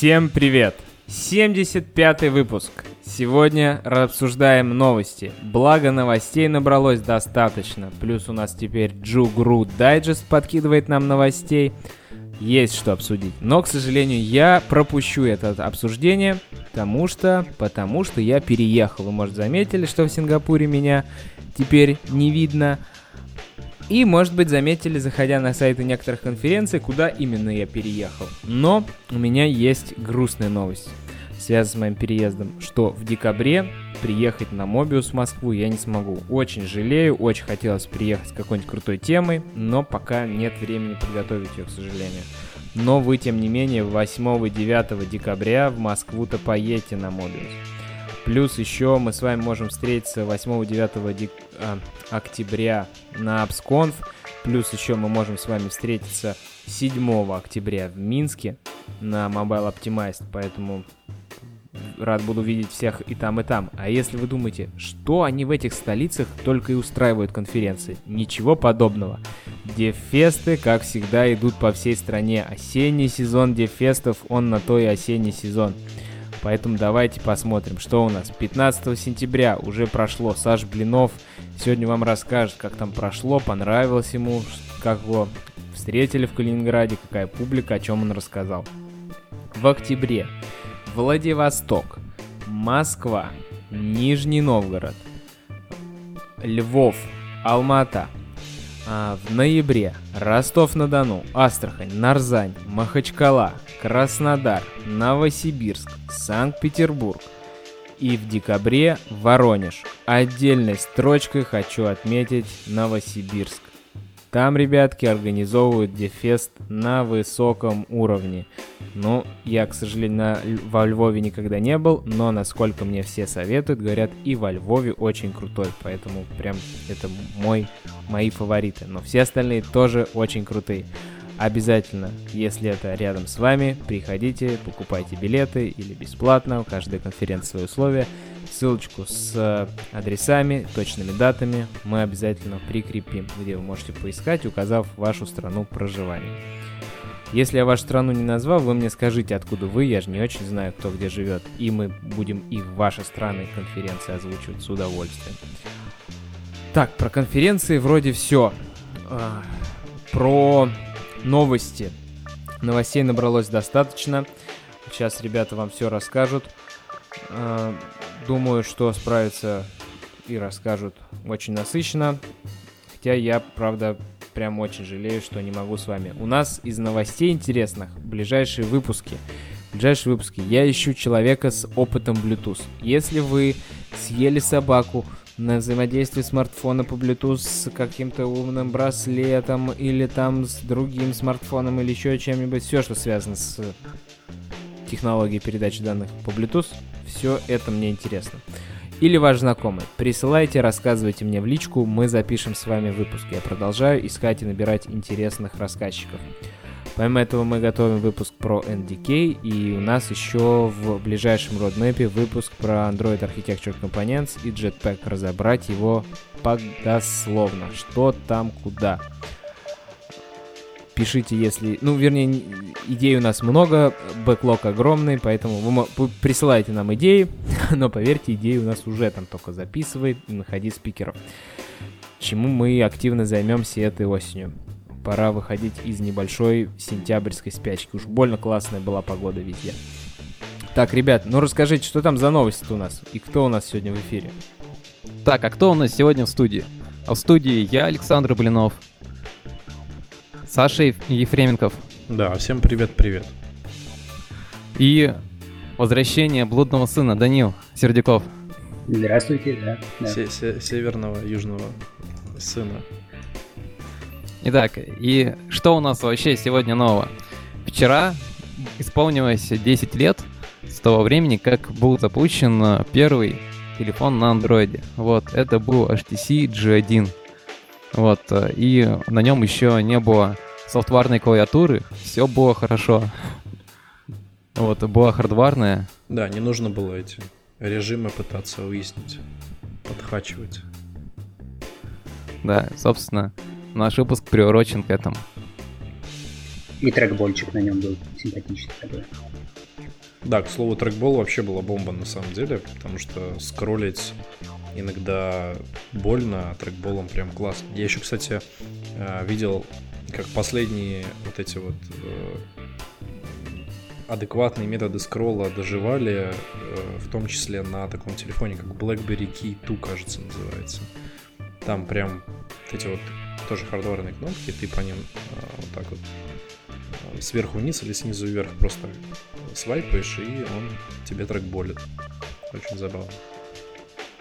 Всем привет! 75-й выпуск. Сегодня обсуждаем новости. Благо новостей набралось достаточно. Плюс у нас теперь Джугру Дайджест подкидывает нам новостей. Есть что обсудить. Но, к сожалению, я пропущу это обсуждение, потому что, потому что я переехал. Вы, может, заметили, что в Сингапуре меня теперь не видно. И, может быть, заметили, заходя на сайты некоторых конференций, куда именно я переехал. Но у меня есть грустная новость, связанная с моим переездом, что в декабре приехать на Мобиус в Москву я не смогу. Очень жалею, очень хотелось приехать с какой-нибудь крутой темой, но пока нет времени подготовить ее, к сожалению. Но вы, тем не менее, 8 и 9 декабря в Москву-то поедете на Мобиус. Плюс еще мы с вами можем встретиться 8-9 дек... а, октября на AppsConf. Плюс еще мы можем с вами встретиться 7 октября в Минске на Mobile Optimized. Поэтому рад буду видеть всех и там, и там. А если вы думаете, что они в этих столицах только и устраивают конференции? Ничего подобного. Дефесты, как всегда, идут по всей стране. Осенний сезон дефестов, он на то и осенний сезон. Поэтому давайте посмотрим, что у нас. 15 сентября уже прошло. Саш Блинов сегодня вам расскажет, как там прошло, понравилось ему, как его встретили в Калининграде, какая публика, о чем он рассказал. В октябре Владивосток, Москва, Нижний Новгород, Львов, Алмата, а, в ноябре Ростов-на-Дону, Астрахань, Нарзань, Махачкала, Краснодар, Новосибирск, Санкт-Петербург. И в декабре Воронеж. Отдельной строчкой хочу отметить Новосибирск. Там, ребятки, организовывают дефест на высоком уровне. Ну, я, к сожалению, на, во Львове никогда не был, но насколько мне все советуют, говорят, и во Львове очень крутой, поэтому прям это мой, мои фавориты. Но все остальные тоже очень крутые. Обязательно, если это рядом с вами, приходите, покупайте билеты или бесплатно, у каждой конференции свои условия. Ссылочку с адресами, точными датами мы обязательно прикрепим, где вы можете поискать, указав вашу страну проживания. Если я вашу страну не назвал, вы мне скажите, откуда вы, я же не очень знаю, кто где живет, и мы будем и ваши страны конференции озвучивать с удовольствием. Так, про конференции вроде все. А, про новости. Новостей набралось достаточно. Сейчас ребята вам все расскажут. Думаю, что справятся и расскажут очень насыщенно. Хотя я, правда, прям очень жалею, что не могу с вами. У нас из новостей интересных ближайшие выпуски. Ближайшие выпуски. Я ищу человека с опытом Bluetooth. Если вы съели собаку, на взаимодействие смартфона по Bluetooth с каким-то умным браслетом или там с другим смартфоном или еще чем-нибудь, все, что связано с технологией передачи данных по Bluetooth, все это мне интересно. Или ваш знакомый. Присылайте, рассказывайте мне в личку, мы запишем с вами выпуск. Я продолжаю искать и набирать интересных рассказчиков. Помимо этого мы готовим выпуск про NDK, и у нас еще в ближайшем родмепе выпуск про Android Architecture Components и Jetpack. Разобрать его подословно, что там куда. Пишите, если... Ну, вернее, идей у нас много, бэклог огромный, поэтому вы, присылайте нам идеи, но поверьте, идеи у нас уже там только записывает находи спикеров. Чему мы активно займемся этой осенью пора выходить из небольшой сентябрьской спячки. Уж больно классная была погода везде. Так, ребят, ну расскажите, что там за новости у нас? И кто у нас сегодня в эфире? Так, а кто у нас сегодня в студии? А в студии я, Александр Блинов, Саша Ефременков. Да, всем привет-привет. И возвращение блудного сына Данил Сердюков. Здравствуйте, да. да. Северного, южного сына. Итак, и что у нас вообще сегодня нового? Вчера исполнилось 10 лет с того времени, как был запущен первый телефон на андроиде. Вот, это был HTC G1. Вот, и на нем еще не было софтварной клавиатуры, все было хорошо. Вот, была хардварная. Да, не нужно было эти режимы пытаться выяснить, подхачивать. Да, собственно, Наш выпуск приурочен к этому. И трекбольчик на нем был симпатичный такой. Да, к слову, трекбол вообще была бомба на самом деле, потому что скроллить иногда больно, трекболом прям классно. Я еще, кстати, э, видел, как последние вот эти вот э, адекватные методы скролла доживали, э, в том числе на таком телефоне, как BlackBerry Key 2, кажется, называется. Там прям вот эти вот тоже хардварные кнопки, ты по ним вот так вот сверху вниз или снизу вверх просто свайпаешь, и он тебе трекболит. Очень забавно.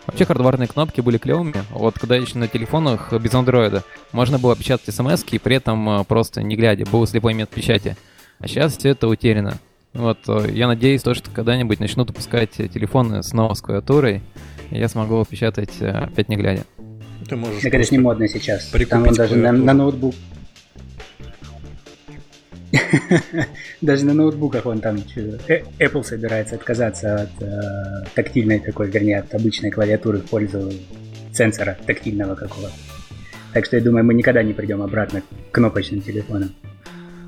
Вообще хардварные кнопки были клевыми. Вот когда еще на телефонах без андроида можно было печатать смс и при этом э, просто не глядя, был слепой метод печати. А сейчас все это утеряно. Вот э, я надеюсь, то, что когда-нибудь начнут выпускать телефоны снова с клавиатурой, и я смогу печатать э, опять не глядя. Ты можешь так это же не модно сейчас. Там он даже на, на ноутбук Даже на ноутбуках он там э, Apple собирается отказаться от э, тактильной такой, вернее, от обычной клавиатуры в пользу сенсора тактильного какого. Так что я думаю, мы никогда не придем обратно к кнопочным телефонам.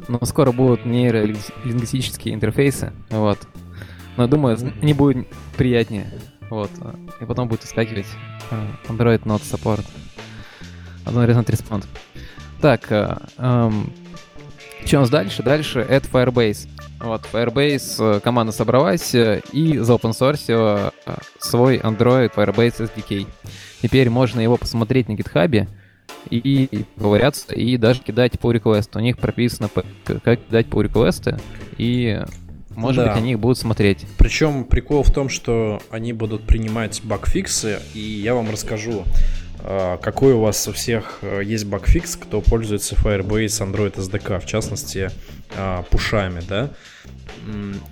Но скоро будут нейролингвистические интерфейсы, вот. Но думаю, не будет приятнее, вот. И потом будет выскакивать э, Android Not Support. Одно Not Respond. Так, эм, что у нас дальше? Дальше это Firebase. Вот, Firebase э, команда собралась э, и заопенсорсила э, свой Android Firebase SDK. Теперь можно его посмотреть на GitHub и, ковыряться, и даже кидать по request. У них прописано, как кидать по request, и может да. быть, они их будут смотреть. Причем прикол в том, что они будут принимать багфиксы, и я вам расскажу, какой у вас у всех э, есть багфикс, кто пользуется Firebase Android SDK, в частности, а, пушами, да?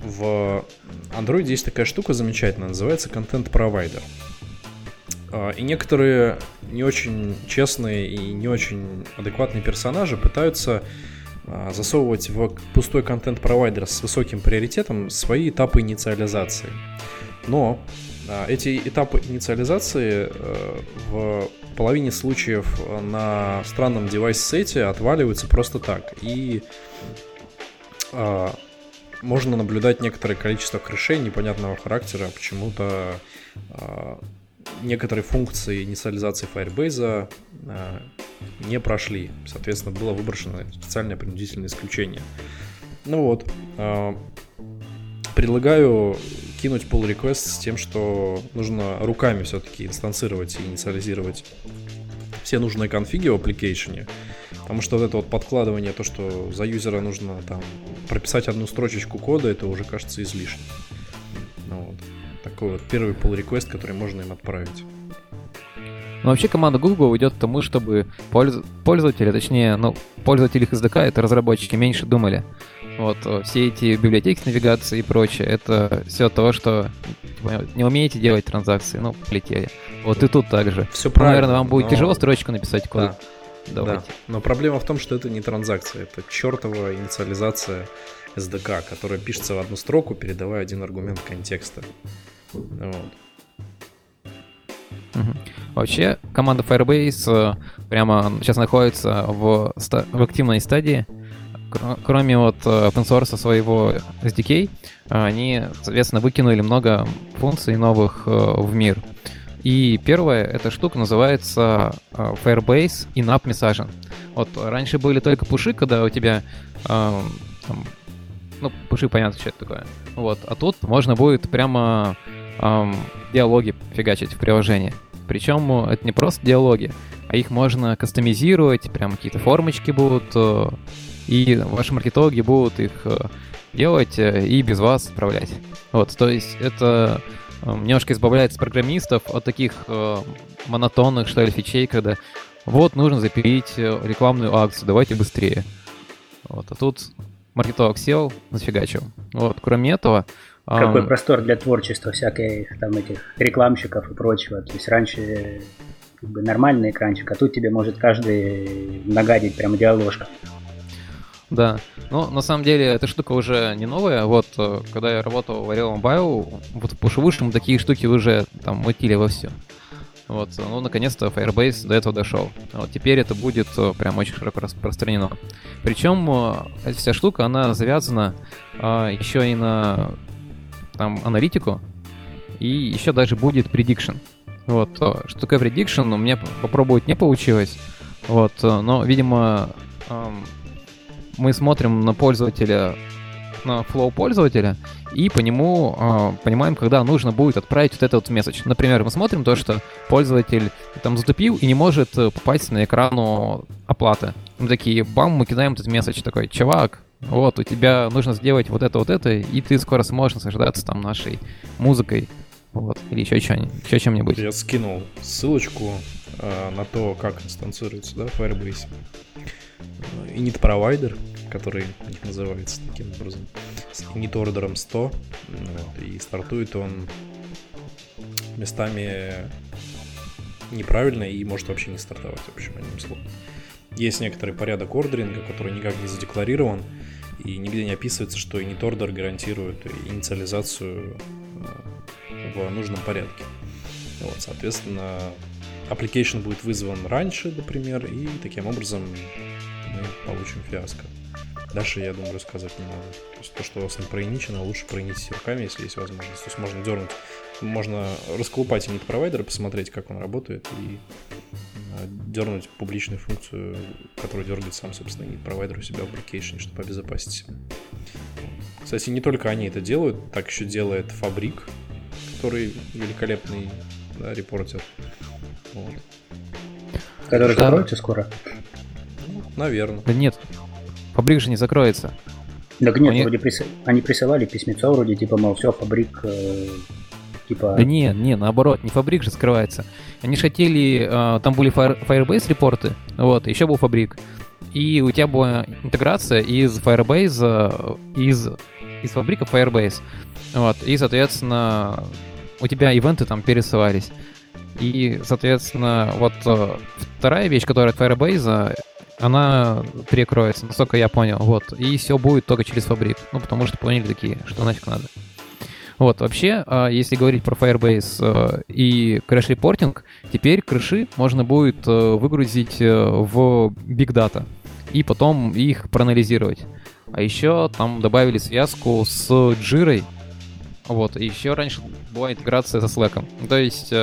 В Android есть такая штука замечательная, называется. А, и некоторые не очень честные и не очень адекватные персонажи пытаются засовывать в пустой контент-провайдер с высоким приоритетом свои этапы инициализации. Но эти этапы инициализации э, в половине случаев на странном девайс-сете отваливаются просто так. И а, можно наблюдать некоторое количество крышей непонятного характера. Почему-то а, некоторые функции инициализации Firebase а, не прошли. Соответственно, было выброшено специальное принудительное исключение. Ну вот. А, предлагаю кинуть pull request с тем, что нужно руками все-таки инстанцировать и инициализировать все нужные конфиги в application. Потому что вот это вот подкладывание, то, что за юзера нужно там прописать одну строчечку кода, это уже кажется излишним. Ну, вот. Такой вот первый pull request, который можно им отправить. Но вообще команда Google идет к тому, чтобы пользователи, точнее, ну, пользователи их SDK, это разработчики, меньше думали. Вот, э, все эти библиотеки с навигацией и прочее, это все то, что не умеете делать транзакции, ну, полетели. Вот и тут также. Все ну, правильно. Наверное, вам будет но... тяжело строчку написать код. Да. Давайте. Да. Но проблема в том, что это не транзакция, это чертова инициализация SDK, которая пишется в одну строку, передавая один аргумент контекста. Вот. Угу. Вообще, команда Firebase э, прямо сейчас находится в, в активной стадии кроме вот э, open source своего SDK, они, соответственно, выкинули много функций новых э, в мир. И первая эта штука называется э, Firebase In-App Messaging. Вот раньше были только пуши, когда у тебя там, ну, пуши, понятно, что это такое. Вот, а тут можно будет прямо эм, диалоги фигачить в приложении. Причем это не просто диалоги, а их можно кастомизировать, прям какие-то формочки будут и ваши маркетологи будут их э, делать э, и без вас отправлять. Вот, то есть это э, немножко избавляет программистов от таких монотонных, что ли, фичей, когда вот нужно запилить рекламную акцию, давайте быстрее. Вот, а тут маркетолог сел, зафигачил. Вот, кроме этого... Какой простор для творчества всяких там этих рекламщиков и прочего. То есть раньше как бы нормальный экранчик, а тут тебе может каждый нагадить прямо диаложка. Да. Ну, на самом деле, эта штука уже не новая. Вот, э, когда я работал в Ariel Mobile, вот в пушевышем такие штуки уже там мутили во все. Вот, ну, наконец-то Firebase до этого дошел. Вот теперь это будет э, прям очень широко распространено. Причем э, эта вся штука, она завязана а, еще и на там аналитику, и еще даже будет prediction. Вот, что такое prediction, у меня попробовать не получилось. Вот, но, видимо, эм, мы смотрим на пользователя, на флоу пользователя, и по нему э, понимаем, когда нужно будет отправить вот этот вот месседж. Например, мы смотрим то, что пользователь там затупил и не может попасть на экрану оплаты. Мы такие, бам, мы кидаем этот месседж такой, чувак, вот, у тебя нужно сделать вот это, вот это, и ты скоро сможешь наслаждаться там нашей музыкой, вот, или еще, еще чем-нибудь. Я скинул ссылочку э, на то, как инстанцируется, да, Firebase. Init провайдер, который у них называется таким образом, с init ордером 100, вот, и стартует он местами неправильно и может вообще не стартовать, в общем, одним словом. Есть некоторый порядок ордеринга, который никак не задекларирован, и нигде не описывается, что init order гарантирует инициализацию э, в нужном порядке. Вот, соответственно, application будет вызван раньше, например, и таким образом мы получим фиаско. Дальше, я думаю, рассказывать не надо. То есть то, что у вас не проиничено, лучше проинить руками, если есть возможность. То есть можно дернуть, можно расколупать init провайдера, посмотреть, как он работает, и э, дернуть публичную функцию, которую дергает сам, собственно, init провайдер у себя в application, чтобы обезопасить себя. Кстати, не только они это делают, так еще делает Фабрик, который великолепный да, репортер. Вот. Который скоро? Наверное. Да нет, Фабрик же не закроется. Так нет, они... вроде прис... они присылали письмецо вроде, типа, мол, все, фабрик, э, типа... Да не, не, наоборот, не фабрик же скрывается. Они же хотели, э, там были Fire... Firebase репорты, вот, еще был фабрик. И у тебя была интеграция из Firebase, э, из, из фабрика Firebase. Вот, и, соответственно, у тебя ивенты там пересылались. И, соответственно, вот э, вторая вещь, которая от Firebase, она перекроется, насколько я понял, вот. И все будет только через Fabric. Ну, потому что поняли такие, что нафиг надо. Вот, вообще, а, если говорить про Firebase э, и crash reporting, теперь крэши можно будет э, выгрузить э, в Big Data и потом их проанализировать. А еще там добавили связку с Jira, вот, и еще раньше была интеграция со Slack. То есть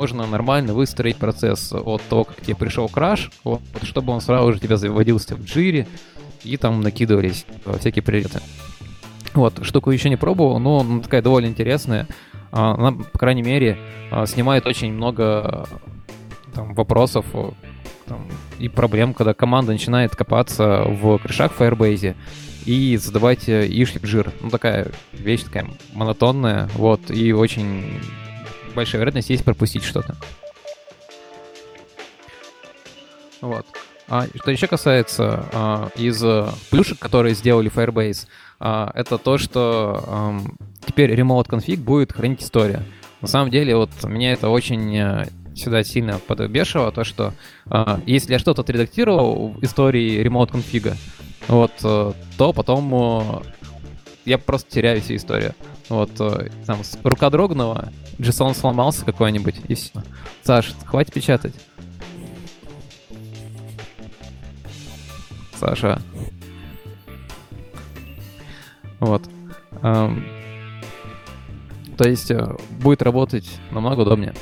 можно нормально выстроить процесс от того, как тебе пришел краш, вот, чтобы он сразу же тебя заводился в джире, и там накидывались всякие приоритеты. Вот, штуку еще не пробовал, но она такая довольно интересная. А, она, по крайней мере, а, снимает очень много там, вопросов там, и проблем, когда команда начинает копаться в крышах в Firebase и задавать э, ишлип жир. Ну, такая вещь такая монотонная, вот, и очень большая вероятность есть пропустить что-то. Вот. А что еще касается а, из плюшек, которые сделали Firebase, а, это то, что а, теперь remote config будет хранить история. На самом деле, вот меня это очень а, сюда сильно подбешивало, то, что а, если я что-то отредактировал в истории remote config, вот, а, то потом а, я просто теряю всю историю. Вот, а, там, с рука дрогнула, JSON сломался какой-нибудь, и все. Саш, хватит печатать. Саша. Вот. Um, то есть uh, будет работать намного удобнее.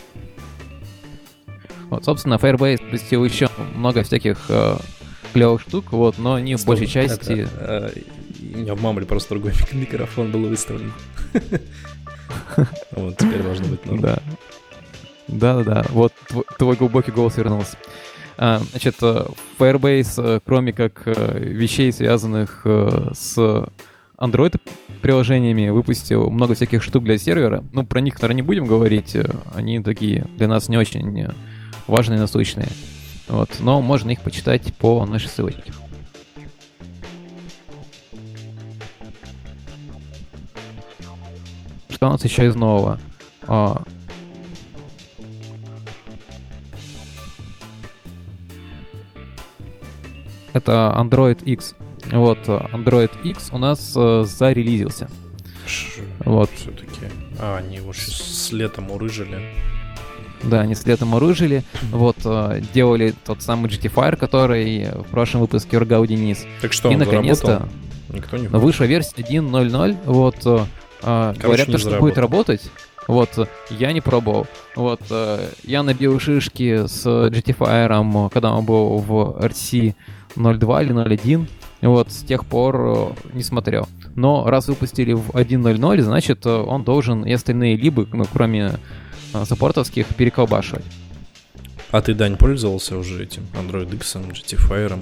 Вот, собственно, Firebase допустил еще много всяких uh, клевых штук, вот, но они Стоп, в большей части... Это, uh, не обмамли, просто другой микрофон был выставлен. Вот, теперь должно быть норм. Да. Да-да-да, вот твой глубокий голос вернулся. А, значит, э, Firebase, э, кроме как э, вещей, связанных с Android приложениями, выпустил много всяких штук для сервера. Ну, про них, наверное, не будем говорить. Они такие для нас не очень важные насущные. Вот. Но можно их почитать по нашей ссылочке. Что у нас еще из нового? А, это Android X. Вот, Android X у нас э, зарелизился. Ш- вот. Все-таки. А, они его с летом урыжили. Да, они с летом урыжили. Вот, э, делали тот самый GTFire, который в прошлом выпуске ургал Денис. Так что, И наконец-то Никто не Вышла версия 1.0.0, вот, э, А, говорят, то, что будет работать. Вот, я не пробовал. Вот, э, я набил шишки с GT когда он был в RC 02 или 01. Вот, с тех пор э, не смотрел. Но раз выпустили в 1.0.0, значит, э, он должен и остальные либо, ну, кроме саппортовских, переколбашивать. А ты, Дань, пользовался уже этим Android X, GT Fire?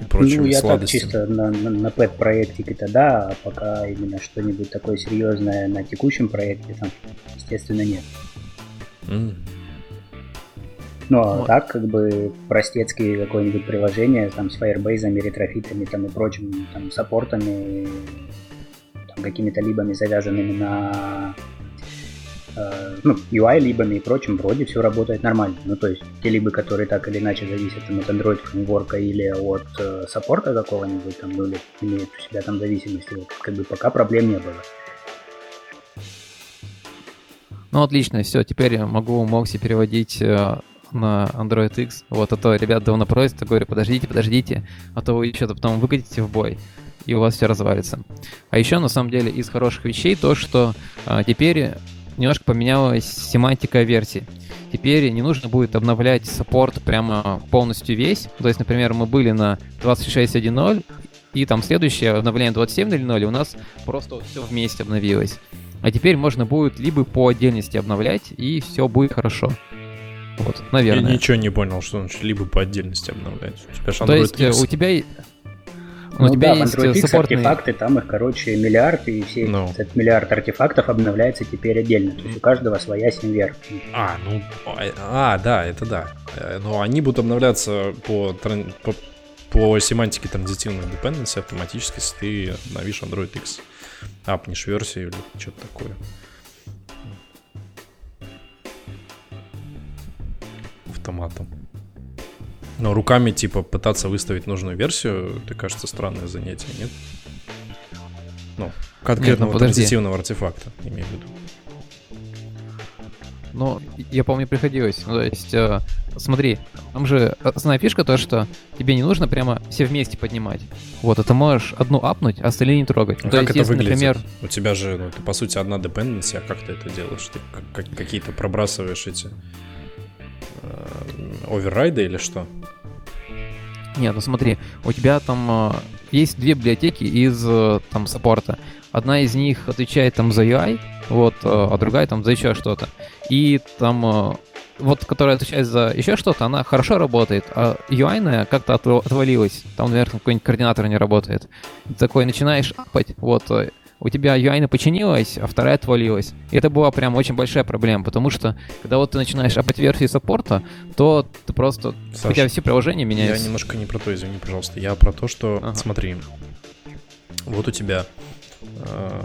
и прочими Ну, я сладостями. так чисто на, на, на пэт-проектике-то да, а пока именно что-нибудь такое серьезное на текущем проекте там, естественно, нет. Mm. Ну, а Вот. так, как бы, простецкие какое-нибудь приложение, там, с Firebase, ретрофитами, там, и прочим, там, саппортами, там, какими-то либами, завязанными на э, ну, UI-либами и прочим, вроде все работает нормально. Ну, то есть, те либы, которые так или иначе зависят там, от Android фреймворка или от э, саппорта какого-нибудь, там, ну, или имеют у себя там зависимости, вот, как бы, пока проблем не было. Ну, отлично, все, теперь я могу Мокси переводить э, на Android X. Вот, а то ребят давно просят, я говорю, подождите, подождите, а то вы что-то потом выкатите в бой, и у вас все развалится. А еще, на самом деле, из хороших вещей то, что э, теперь немножко поменялась семантика версии. Теперь не нужно будет обновлять саппорт прямо полностью весь. То есть, например, мы были на 26.1.0, и там следующее обновление 27.00, и у нас просто все вместе обновилось. А теперь можно будет либо по отдельности обновлять, и все будет хорошо. Вот, Я наверное. ничего не понял, что значит либо по отдельности обновлять. У тебя же То Android есть э, X. у тебя, Ну, у тебя да, в есть Android X саппортные... артефакты, там их, короче, миллиард, и все Ну. этот миллиард артефактов обновляется теперь отдельно. То есть у каждого своя симвер. А, ну, а, да, это да. Э, Но они будут обновляться по, по, по семантике транзитивной dependency автоматически, если ты обновишь Android X. Апнешь версию или что-то такое. Автоматом. Но руками, типа, пытаться выставить нужную версию, это, кажется, странное занятие, нет? Ну, конкретного подожди. транзитивного артефакта, имею в виду. Ну, я помню, приходилось. Ну, то есть, э, смотри, там же основная фишка то, что тебе не нужно прямо все вместе поднимать. Вот, а ты можешь одну апнуть, а остальные не трогать. Ну, то как есть, это если, выглядит? например, У тебя же, ну, ты, по сути, одна dependency, а как ты это делаешь? Ты как- какие-то пробрасываешь эти э, оверрайды или что? Нет, ну смотри, у тебя там э, есть две библиотеки из э, там саппорта. Одна из них отвечает там за UI, вот, э, а другая там за еще что-то. И там э, вот, которая отвечает за еще что-то, она хорошо работает, а UI как-то отв- отвалилась. Там, наверное, какой-нибудь координатор не работает. И такой начинаешь апать, вот, э, у тебя UI починилась, а вторая отвалилась. И это была прям очень большая проблема, потому что когда вот ты начинаешь апать версии саппорта, то ты просто... у Саша, тебя все приложения Я меняются. немножко не про то, извини, пожалуйста. Я про то, что, Ага. смотри, вот у тебя э,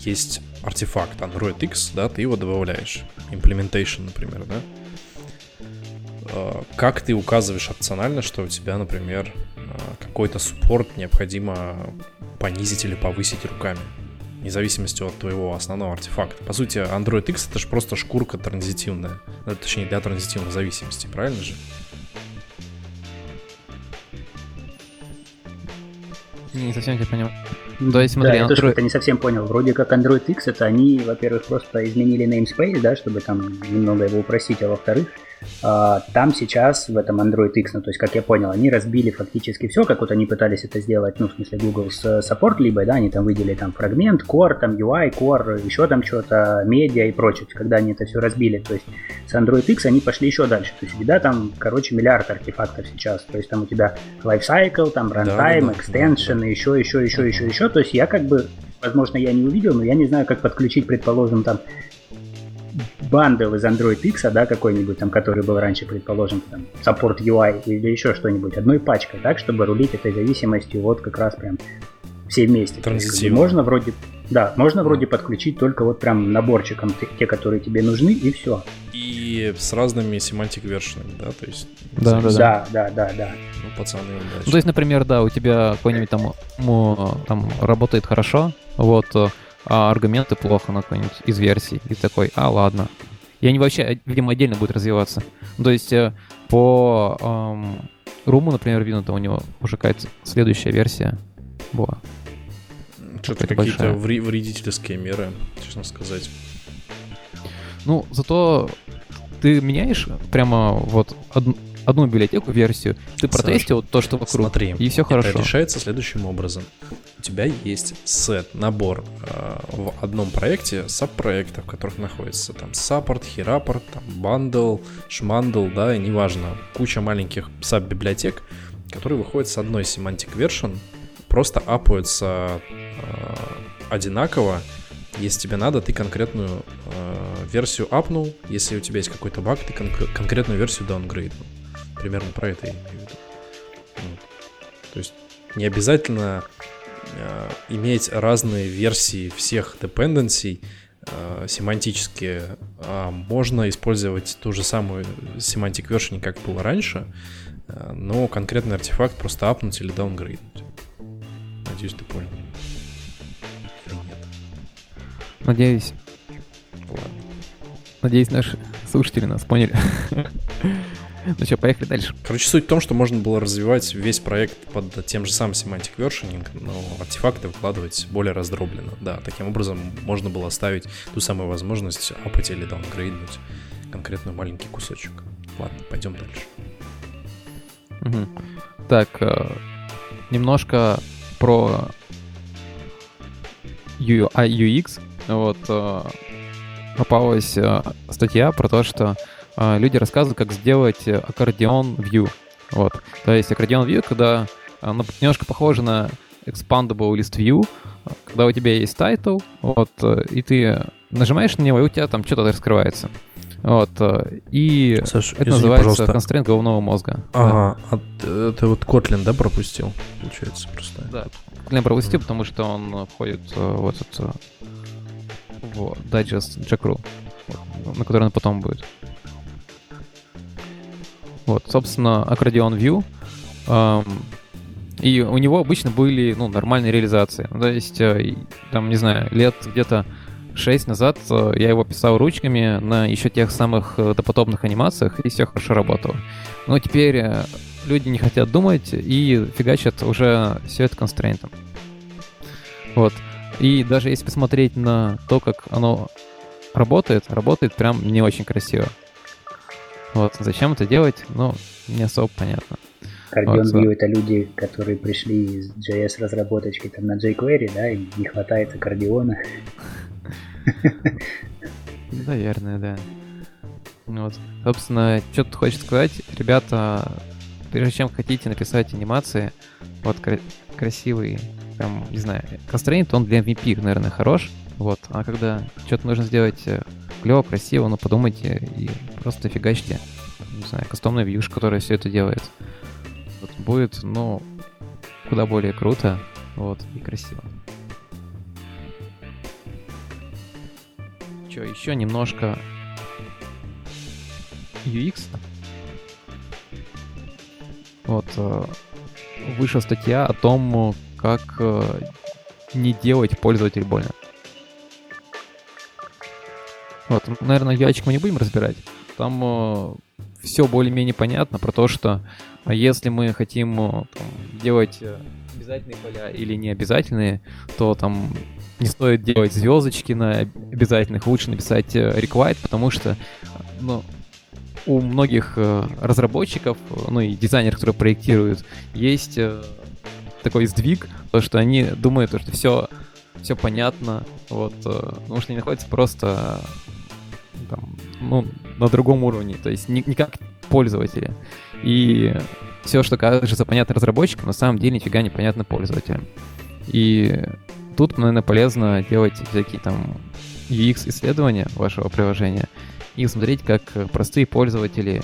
есть артефакт Android X, да, ты его добавляешь. Implementation, например, да? Э, Как ты указываешь опционально, что у тебя, например, э, какой-то суппорт необходимо понизить или повысить руками? Вне зависимости от твоего основного артефакта. По сути, Android X это же просто шкурка транзитивная. Ну, Точнее, для транзитивной зависимости, правильно же? Не совсем тебя понял. То есть, смотри, да, я тоже Android- как-то не совсем понял. Вроде как Android X, это они, во-первых, просто изменили namespace, да, чтобы там немного его упростить, а во-вторых, там сейчас в этом Android X, ну, то есть, как я понял, они разбили фактически все, как вот они пытались это сделать, ну, в смысле, Google с Support либо, да, они там выделили там фрагмент, Core, там UI, Core, еще там что-то, медиа и прочее, когда они это все разбили, то есть, с Android X они пошли еще дальше, то есть, тебя там, короче, миллиард артефактов сейчас, то есть, там у тебя lifecycle, там runtime, да, extension, да, да. еще, еще, еще, еще, еще, то есть, я как бы, возможно, я не увидел, но я не знаю, как подключить, предположим, там, бандл из Android X, да, какой-нибудь там, который был раньше, предположим, там, Support UI или еще что-нибудь, одной пачкой, так, чтобы рулить этой зависимостью вот как раз прям все вместе. Есть, как бы Транзитивно. можно вроде, да, можно вроде подключить только вот прям наборчиком те, которые тебе нужны, и все. И с разными семантик вершинами, да, то есть... Да, да, Да, да, да, да. Ну, пацаны, удачи. Ну, то есть, например, да, у тебя какой-нибудь там, там работает хорошо, вот, э, а аргументы плохо на какой-нибудь из версий. И такой, а, ладно. И они вообще, видимо, отдельно будут развиваться. Ну, то есть, э, по эм, Руму, например, видно, то у него уже какая-то следующая версия была. Что-то какие-то вредительские меры, честно сказать. Ну, зато ты меняешь прямо вот одну, одну библиотеку, версию, ты протестил Саш, то, что вокруг, смотри, и все хорошо. Это решается следующим образом. У тебя есть сет, набор э, в одном проекте саб-проектов, в которых находится там support, хирапорт, там bundle, шмандл, да, и неважно, куча маленьких саб-библиотек, которые выходят с одной semantic version, просто апаются э, одинаково, если тебе надо, ты конкретную э, версию апнул. Если у тебя есть какой-то баг, ты кон- конкретную версию даунгрейднул. Примерно про это я имею в виду. Вот. То есть не обязательно э, иметь разные версии всех dependency э, семантические. А можно использовать ту же самую semantic version, как было раньше, э, но конкретный артефакт просто апнуть или даунгрейднуть. Надеюсь, ты понял. Надеюсь. Ладно. Надеюсь, наши слушатели нас поняли. Ну что, поехали дальше. Короче, суть в том, что можно было развивать весь проект под тем же самым semantic versioning, но артефакты выкладывать более раздробленно. Да, таким образом можно было оставить ту самую возможность апать или даунгрейднуть конкретный маленький кусочек. Ладно, пойдем дальше. Угу. Так, э, немножко про UI UX. Вот э, попалась э, статья про то, что люди рассказывают, как сделать аккордеон view. Вот. То есть аккордеон view, когда оно немножко похоже на expandable list view, когда у тебя есть title, вот, и ты нажимаешь на него, и у тебя там что-то раскрывается. Вот. И Саш, это называется constraint головного мозга. Ага, да. а ты вот Kotlin, да, пропустил, получается, просто? Да, Kotlin пропустил, потому что он входит в этот в Digest Jackru, на который он потом будет. Вот, собственно, аккордеон View. Эм, и у него обычно были, ну, нормальные реализации. Ну, то есть, э, там, не знаю, лет где-то 6 назад э, я его писал ручками на еще тех самых э, допотопных анимациях, и все хорошо работало. Но теперь э, люди не хотят думать и фигачат уже все это констрейнтом. Вот. И даже если посмотреть на то, как оно работает, работает прям не очень красиво. Вот, зачем это делать, ну, не особо понятно. Accordion вот, View это люди, которые пришли из JS разработочки там на jQuery, да, и не хватает аккордеона. Наверное, да. Вот. Собственно, что тут хочет сказать, ребята, прежде чем хотите написать анимации, вот красивый прям, не знаю, constraint, он для MVP, наверное, хорош. Вот. А когда что-то нужно сделать э, клево, красиво, ну подумайте и просто фигачьте. Не знаю, кастомная вьюш, которая все это делает. Вот будет, ну, куда более круто, вот, и красиво. Че, еще немножко UX. Вот, э, вышла статья о том, как э, не делать пользователь больно. Вот, наверное, яичек мы не будем разбирать. Там э, все более-менее понятно про то, что а если мы хотим э, там, делать э, обязательные поля или не обязательные, то там не стоит делать звездочки на обязательных, лучше написать э, required, потому что ну, у многих разработчиков, ну и дизайнеров, которые проектируют, есть такой сдвиг, то что они думают, что все, все понятно, вот, потому что они находятся просто там, ну, на другом уровне, то есть не, не как пользователи. И все, что кажется понятно разработчикам, на самом деле нифига не понятно пользователям. И тут, наверное, полезно делать всякие там UX-исследования вашего приложения и смотреть, как простые пользователи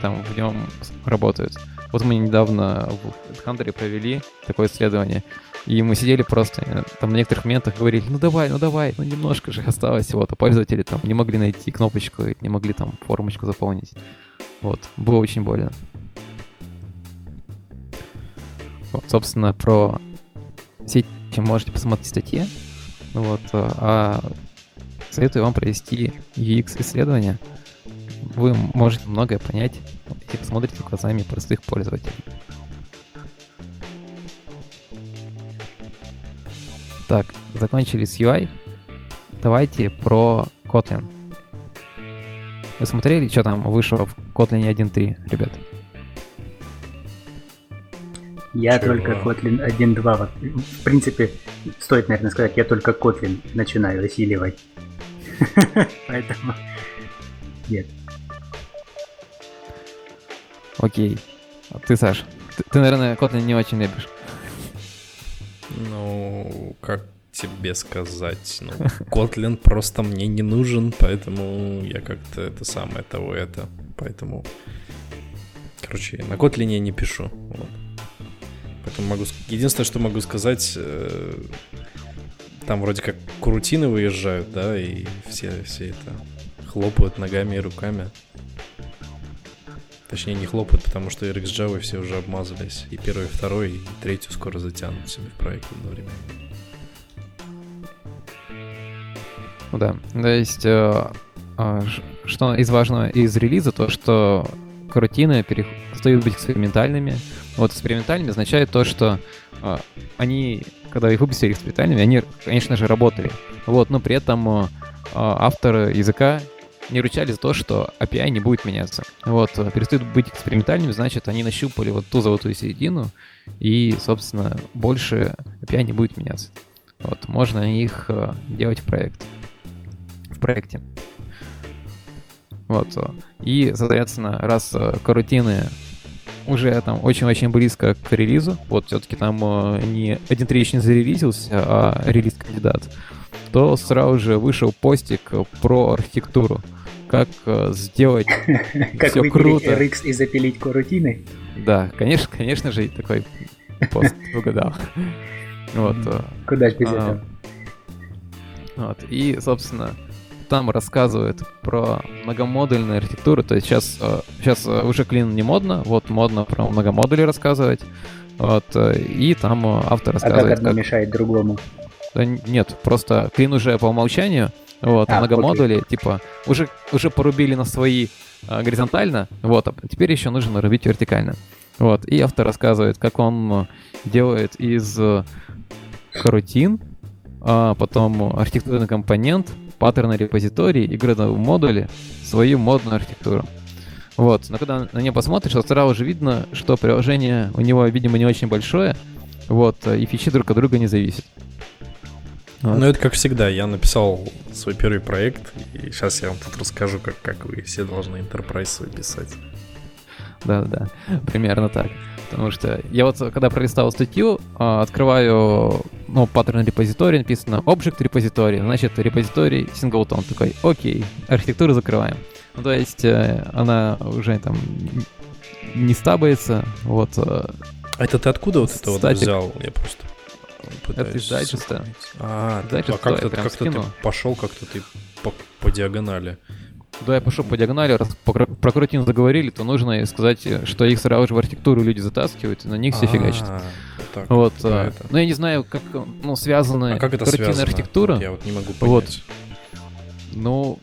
там в нем работают. Вот мы недавно в Хантере провели такое исследование, и мы сидели просто, э, там на некоторых моментах говорили, ну давай, ну давай, ну немножко же осталось, вот, а пользователи там не могли найти кнопочку, не могли там формочку заполнить. Вот, было очень больно. Вот, собственно, про все эти можете посмотреть статьи. Вот, а советую вам провести UX-исследование. Вы можете многое понять и посмотрите глазами простых пользователей. Так, закончили с UI. Давайте про Kotlin. Вы смотрели, что там вышло в Kotlin 1.3, ребят? Я Чего? только Kotlin 1.2. вот, В принципе, стоит, наверное, сказать, я только Kotlin начинаю осиливать. Поэтому... Нет. Окей. А ты, Саш, ты, ты, наверное, Kotlin не очень любишь. Ну, как тебе сказать? Ну, Kotlin просто мне не нужен, поэтому я как-то это самое того это. Поэтому, короче, на Kotlin я не пишу. Вот. Поэтому могу... Единственное, что могу сказать, э, там вроде как курутины выезжают, да, и все, все это хлопают ногами и руками. Точнее, не хлопают, потому что RxJava все уже обмазались. И первый, и второй, и третью скоро затянут себе в проект одновременно. Ну да. То есть, э, ш- что из важного из релиза, то, что карутины перестают быть экспериментальными. Вот экспериментальными означает то, что а, они, когда их выпустили экспериментальными, они, конечно же, работали. Вот, но при этом а, а, авторы языка не ручали за то, что API не будет меняться. Вот, а, перестают быть экспериментальными, значит, они нащупали вот ту золотую середину, и, собственно, больше API не будет меняться. Вот, можно их а, делать в проект. В проекте. Вот. а, И, соответственно, раз карутины уже там очень-очень близко к релизу, вот все-таки там не 1.3 еще не зарелизился, а релиз кандидат, то сразу же вышел постик про архитектуру. Как а, сделать Как круто. RX и запилить корутины? Да, конечно, конечно же, такой пост угадал. Вот. а, Куда ж без А, этого? Вот. И, собственно, там рассказывают про многомодульную архитектуру. То есть сейчас, э, сейчас э, уже клин не модно, вот модно про многомодули рассказывать. Вот, э, и там э, автор А как рассказывает, одно как... мешает другому? Нет, просто клин уже по умолчанию, вот, А, многомодули, типа, уже, уже порубили на свои э, горизонтально, вот, а теперь еще нужно нарубить вертикально. Вот, и автор рассказывает, как он делает из э, карутин, а потом архитектурный компонент, паттерны репозиторий и градовые модули свою модную архитектуру. Вот, но когда на нее посмотришь, то сразу же видно, что приложение у него, видимо, не очень большое, вот, и фичи друг от друга не зависят. Вот. Ну, это как всегда. Я написал свой первый проект, и сейчас я вам тут расскажу, как, как вы все должны Enterprise свой писать. Да-да-да, примерно так. Потому что я вот, когда пролистал статью, а, открываю, ну, паттерн репозиторий, написано Object репозиторий, значит, репозиторий singleton. Такой, окей, архитектуру закрываем. Ну, то есть, э, она уже там не стабается, вот. э, А это ты откуда вот это вот взял? Я просто пытаюсь из дайджеста. А, ты- а дайджеста как-то, как-то ты пошел, как-то ты по, по диагонали. Да, я пошел по диагонали, раз про крутин заговорили, то нужно сказать, что их сразу же в архитектуру люди затаскивают, и на них все фигачат. А, вот так Вот, про э, это. ну я не знаю, как, ну, связаны А как это связано? архитектура. Вот я вот не могу Вот. понять. Ну,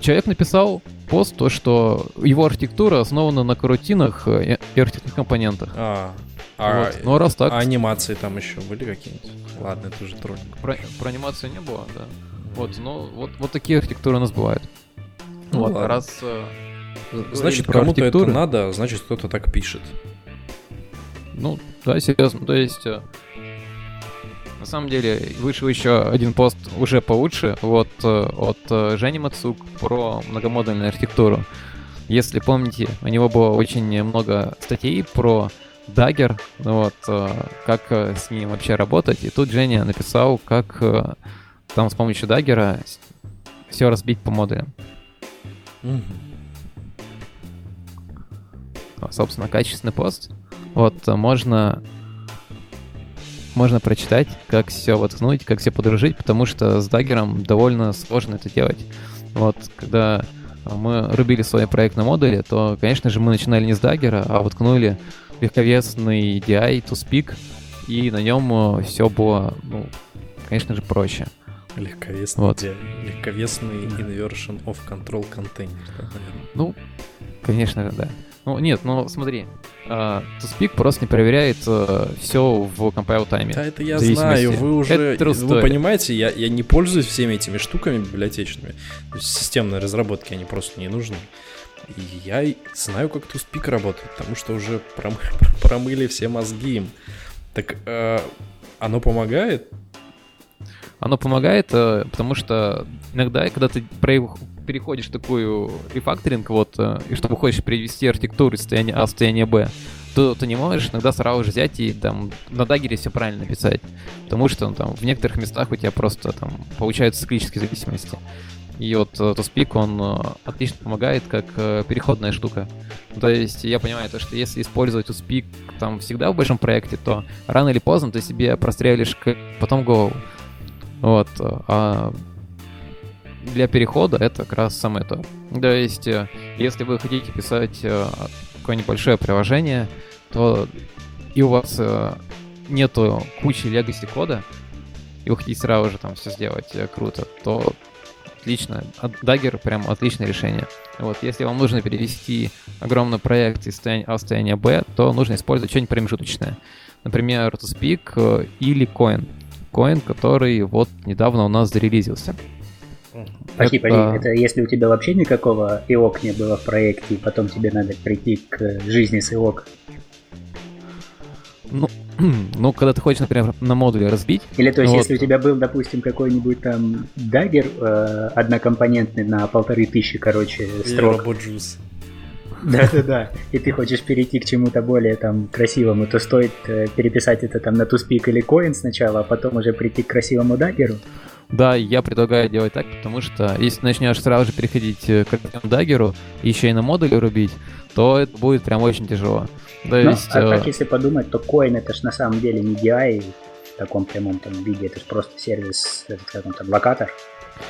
человек написал пост, то, что его архитектура основана на карутинах э, и архитектурных компонентах. А, а, Вот. Ну, а раз так, а анимации там еще были какие-нибудь? Ладно, это уже троллинг. про, про анимацию не было, да. Вот, ну, вот, вот такие архитектуры у нас бывают. Ну, вот, ладно. раз... э, Значит, про кому-то это надо, значит, кто-то так пишет. Ну, да, серьезно. То есть, э, на самом деле, вышел еще один пост уже получше вот э, от Жени Мацук про многомодульную архитектуру. Если помните, у него было очень много статей про Dagger, вот, э, как э, с ним вообще работать. И тут Женя написал, как э, там с помощью Dagger все разбить по модулям. А, собственно, качественный пост. Вот можно можно прочитать, как все воткнуть, как все подружить, потому что с даггером довольно сложно это делать. Вот, когда мы рубили свой проект на модуле, то, конечно же, мы начинали не с даггера, а воткнули легковесный DI to speak, и на нем все было, ну, конечно же, проще. Легковесный, Вот. ди- легковесный inversion of control container, да, наверное. Ну, Конечно, да. Ну, нет, ну смотри, uh, ToSpeak просто не проверяет uh, все в compile тайме. Да, это я знаю, вы уже, это вы понимаете, я, я не пользуюсь всеми этими штуками библиотечными, то есть системной разработки они просто не нужны. Я знаю, как ToSpeak работает, потому что уже пром... промыли все мозги им. Так uh, оно помогает? Оно помогает, э, потому что иногда, когда ты переходишь такую рефакторинг, вот, э, и чтобы хочешь перевести архитектуру из состояния А в состояние Б, то ты не можешь иногда сразу же взять и там на дагере все правильно писать. Потому что ну, там в некоторых местах у тебя просто там получаются циклические зависимости. И вот ToSpeak, э, он отлично помогает как переходная штука. То есть я понимаю, то, что если использовать ToSpeak там всегда в большом проекте, то рано или поздно ты себе прострелишь потом голову. Вот. А для перехода это как раз самое то. То есть, э, если вы хотите писать э, какое-нибудь большое приложение, то и у вас э, нету кучи legacy кода, и вы хотите сразу же там все сделать круто, то отлично. Dagger прям отличное решение. Вот, если вам нужно перевести огромный проект из состояния А в состояние Б, то нужно использовать что-нибудь промежуточное. Например, ToSpeak или Coin коин, который вот недавно у нас зарелизился. Погоди, это... погоди, это если у тебя вообще никакого ИОК не было в проекте, и потом тебе надо прийти к жизни с ИОК. Ну, ну, когда ты хочешь, например, на модуле разбить. Или то есть, вот. если у тебя был, допустим, какой-нибудь там Dagger э, однокомпонентный на полторы тысячи, короче, строк. Или да-да-да, и ты хочешь перейти к чему-то более там красивому, то стоит э, переписать это там на Toothpick или Koin сначала, а потом уже прийти к красивому даггеру. Да, я предлагаю делать так, потому что если начнешь сразу же переходить э, к этому даггеру, еще и на модуле рубить, то это будет прям очень тяжело. То ну, есть, а э... так если подумать, то коин это ж на самом деле не DI в таком прямом там виде, это же просто сервис, как он там, локатор.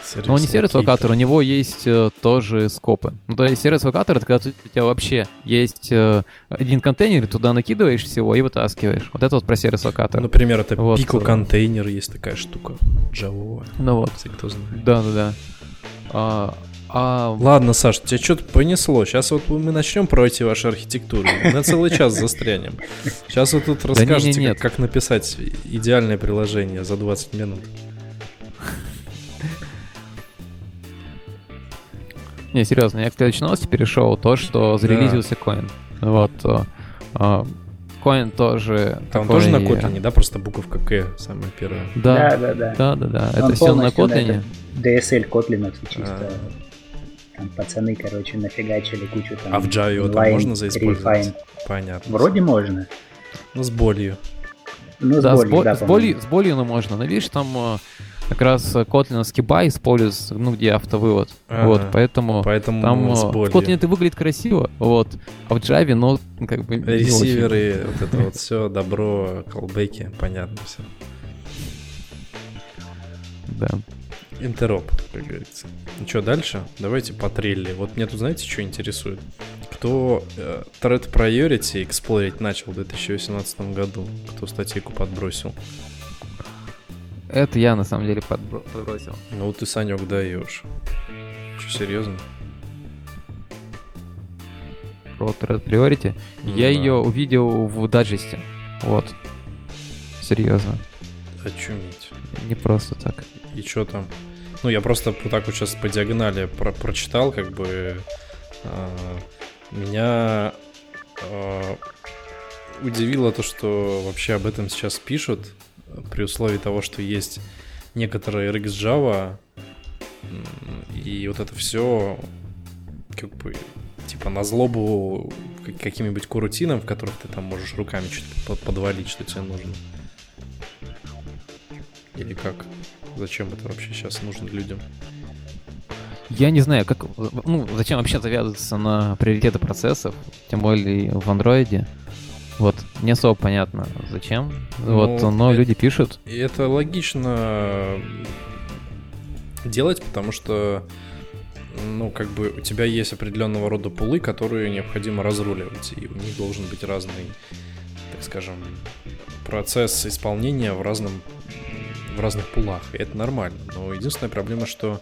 Сервис Но он не сервис-локатор, у него есть э, тоже скопы. Ну, то есть сервис-локатор — это когда у тебя вообще есть э, один контейнер, туда накидываешь всего и вытаскиваешь. Вот это вот про сервис-локатор. Например, это вот. пико-контейнер, есть такая штука. Java. Ну вот. Все кто знает. Да-да-да. А, а... Ладно, Саш, тебя что-то понесло. Сейчас вот мы начнем про эти ваши архитектуры. На целый час застрянем. Сейчас вы тут расскажете, как, как написать идеальное приложение за 20 минут. Не, серьезно, я к следующей новости перешел, то, что зарелизился коин. Да. Вот. Коин тоже Там такой... тоже на Kotlin, да? Просто буковка К самая первая. Да, да, да. Да, да, да. Это все на Kotlin. DSL Kotlin чисто. А. Там пацаны, короче, нафигачили кучу там. А в Java его там можно заиспользовать? Понятно. Вроде можно. Ну, с болью. Ну, с да, болью, с, бо- да, с, болью, с болью, ну, можно. Но видишь, там а, как раз котлиновский бай используется, ну, где автовывод. Ага, вот, поэтому, поэтому там в Kotlin это выглядит красиво, вот, а в Java, ну, как бы Ресиверы, вот это вот все, добро, колбеки, понятно все. Да. Интероп, как говорится. Ну что, дальше? Давайте по трелли. Вот мне тут, знаете, что интересует? Кто э, Thread Priority эксплорить начал в 2018 году? Кто статейку подбросил? Это я на самом деле подбросил. Ну ты, Санек, даешь. Что, серьезно? Про Thread Priority? Ну, я да. ее увидел в даджесте. Вот. Серьезно. Очуметь. Не просто так. И что там? Ну, я просто вот так вот сейчас по диагонали про прочитал, как бы э, меня э, удивило то, что вообще об этом сейчас пишут при условии того, что есть некоторые RX Java, и вот это все как бы типа на злобу каким-нибудь курутинам, в которых ты там можешь руками что-то подвалить, что тебе нужно. Или как? Зачем это вообще сейчас нужно людям? Я не знаю, как, ну, зачем вообще завязываться на приоритеты процессов, тем более в андроиде. Вот, не особо понятно, зачем. Ну, вот, но это, люди пишут. И это логично делать, потому что ну, как бы у тебя есть определенного рода пулы, которые необходимо разруливать, и у них должен быть разный, так скажем, процесс исполнения в разном в разных пулах, и это нормально. Но единственная проблема, что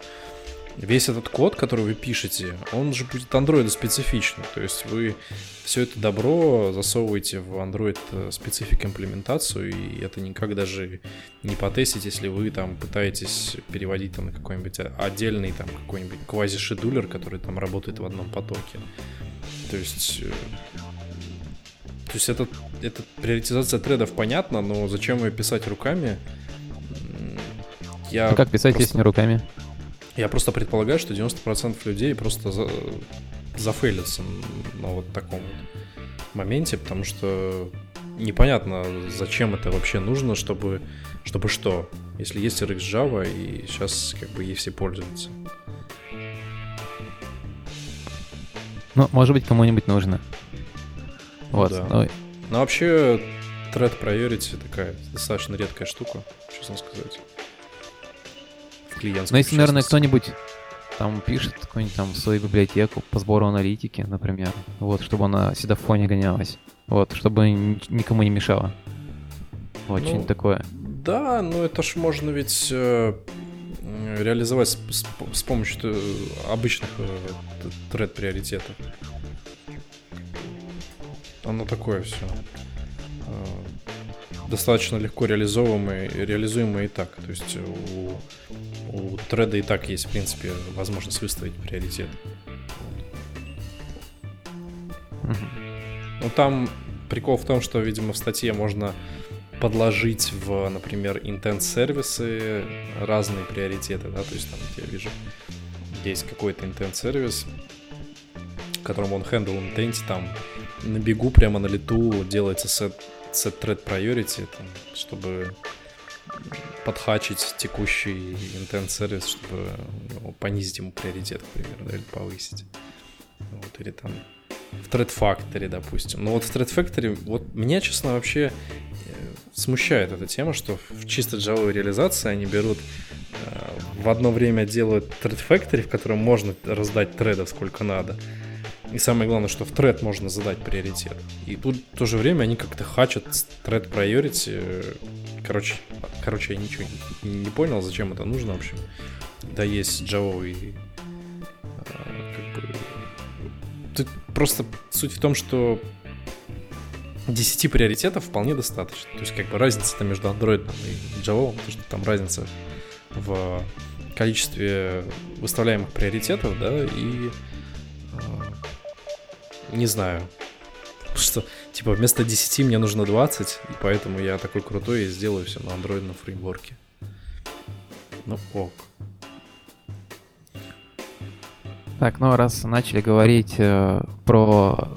весь этот код, который вы пишете, он же будет Android специфичный. То есть вы все это добро засовываете в Android специфик имплементацию, и это никак даже не потестить, если вы там пытаетесь переводить там на какой-нибудь отдельный там какой-нибудь квази-шедулер, который там работает в одном потоке. То есть э, то есть это, это приоритизация тредов понятно, но зачем ее писать руками? Я а как писать, просто... если не руками? Я просто предполагаю, что 90% людей просто за... зафейлятся на вот таком вот моменте, потому что непонятно, зачем это вообще нужно, чтобы, чтобы что, если есть RX Java, и сейчас как бы ей все пользуются. Ну, может быть, кому-нибудь нужно. Вот. Да. Ну, ну вообще, thread priority такая достаточно редкая штука, честно сказать. В клиентской. Ну, если, наверное, кто-нибудь там пишет какую-нибудь там свою библиотеку по сбору аналитики, например, вот, чтобы она всегда в фоне гонялась, вот, чтобы никому не мешала. Вот, ну, что-нибудь такое. Да, но это ж можно ведь э, реализовать с, с, с помощью э, обычных э, тред приоритетов оно такое все. А, достаточно легко реализуемое, реализуемое и так. То есть у, у треда и так есть, в принципе, возможность выставить приоритет. Ну там прикол в том, что, видимо, в статье можно подложить в, например, intent сервисы разные приоритеты, да, то есть там я вижу, есть какой-то intent сервис, которым он handle intent, там на бегу прямо на лету делается set, set thread priority, там, чтобы подхачить текущий intent сервис, чтобы ну, понизить ему приоритет, к примеру, да, или повысить. Вот, или там в Thread Factory, допустим. Но вот в Thread Factory, вот меня, честно, вообще э, смущает эта тема, что в чисто Java реализации они берут э, в одно время делают Thread Factory, в котором можно раздать тредов сколько надо, и самое главное, что в тред можно задать приоритет. И тут в то же время они как-то хачат тред priority. Короче, короче, я ничего не, понял, зачем это нужно, в общем. Да, есть Java и а, как бы... Тут просто суть в том, что 10 приоритетов вполне достаточно. То есть, как бы разница-то между Android и Java, то, что там разница в количестве выставляемых приоритетов, да, и не знаю. Что, типа, вместо 10 мне нужно 20, и поэтому я такой крутой и сделаю все на андроидном фреймворке. Ну ок. Так, ну раз начали говорить э, про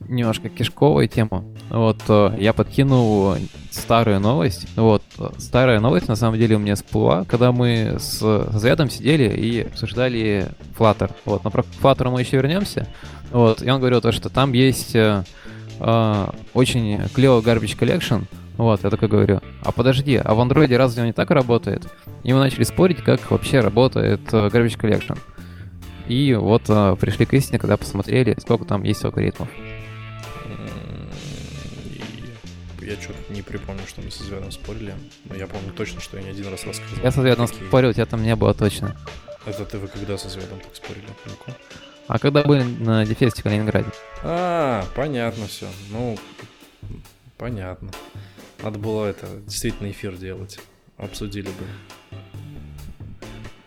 немножко кишковую тему, вот э, я подкинул старую новость. Вот старая новость на самом деле у меня всплыла, когда мы с Зедом сидели и обсуждали Flutter. Вот, но про Flutter мы еще вернемся. Вот, и он говорил то, что там есть э, э, очень клевый garbage collection. Вот, я такой говорю, а подожди, а в андроиде разве он не так работает? И мы начали спорить, как вообще работает э, garbage collection. И вот э, пришли к истине, когда посмотрели, сколько там есть алгоритмов. Я что-то не припомню, что мы со Звездом спорили, но я помню точно, что я не один раз рассказывал. Я со Звездом какие... спорил, тебя там не было точно. Это ты вы когда со Звездом так спорили? ну а когда были на Дефесте в Калининграде? А, понятно все. Ну, понятно. Надо было это, действительно эфир делать. Обсудили бы.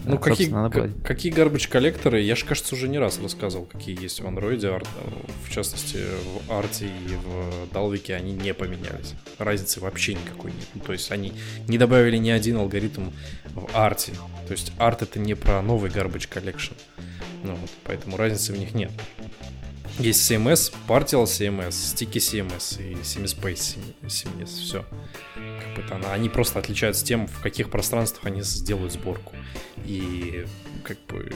Ну, какие, к- какие garbage коллекторы, я же, кажется, уже не раз рассказывал, какие есть в андроиде, в частности, в арте и в Далвике они не поменялись. Разницы вообще никакой нет. Ну, то есть они не добавили ни один алгоритм в арте. То есть арт это не про новый garbage collection. Ну, вот, поэтому разницы в них нет. Есть CMS, Partial CMS, Sticky CMS и Semispace CMS, все. Как бы это, они просто отличаются тем, в каких пространствах они сделают сборку. И как бы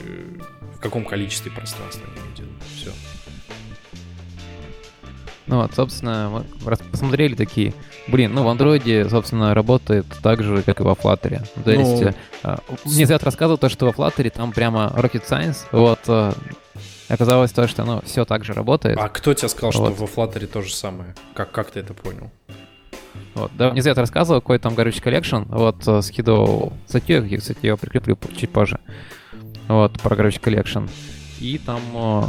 в каком количестве пространства они делают. Все. Ну вот, собственно, мы посмотрели такие, блин, ну в андроиде, собственно, работает так же, как и во Flutter. То ну... есть, э, мне Зет рассказывал то, что во Flutter там прямо rocket science, вот, э, оказалось то, что оно все так же работает. А кто тебе сказал, вот. что во Flutter то же самое? Как, как ты это понял? Вот, да, мне Зет рассказывал, какой там garbage collection, вот, э, скидывал статью, я, кстати, ее прикреплю чуть позже. вот, про Garbage Collection. И там э,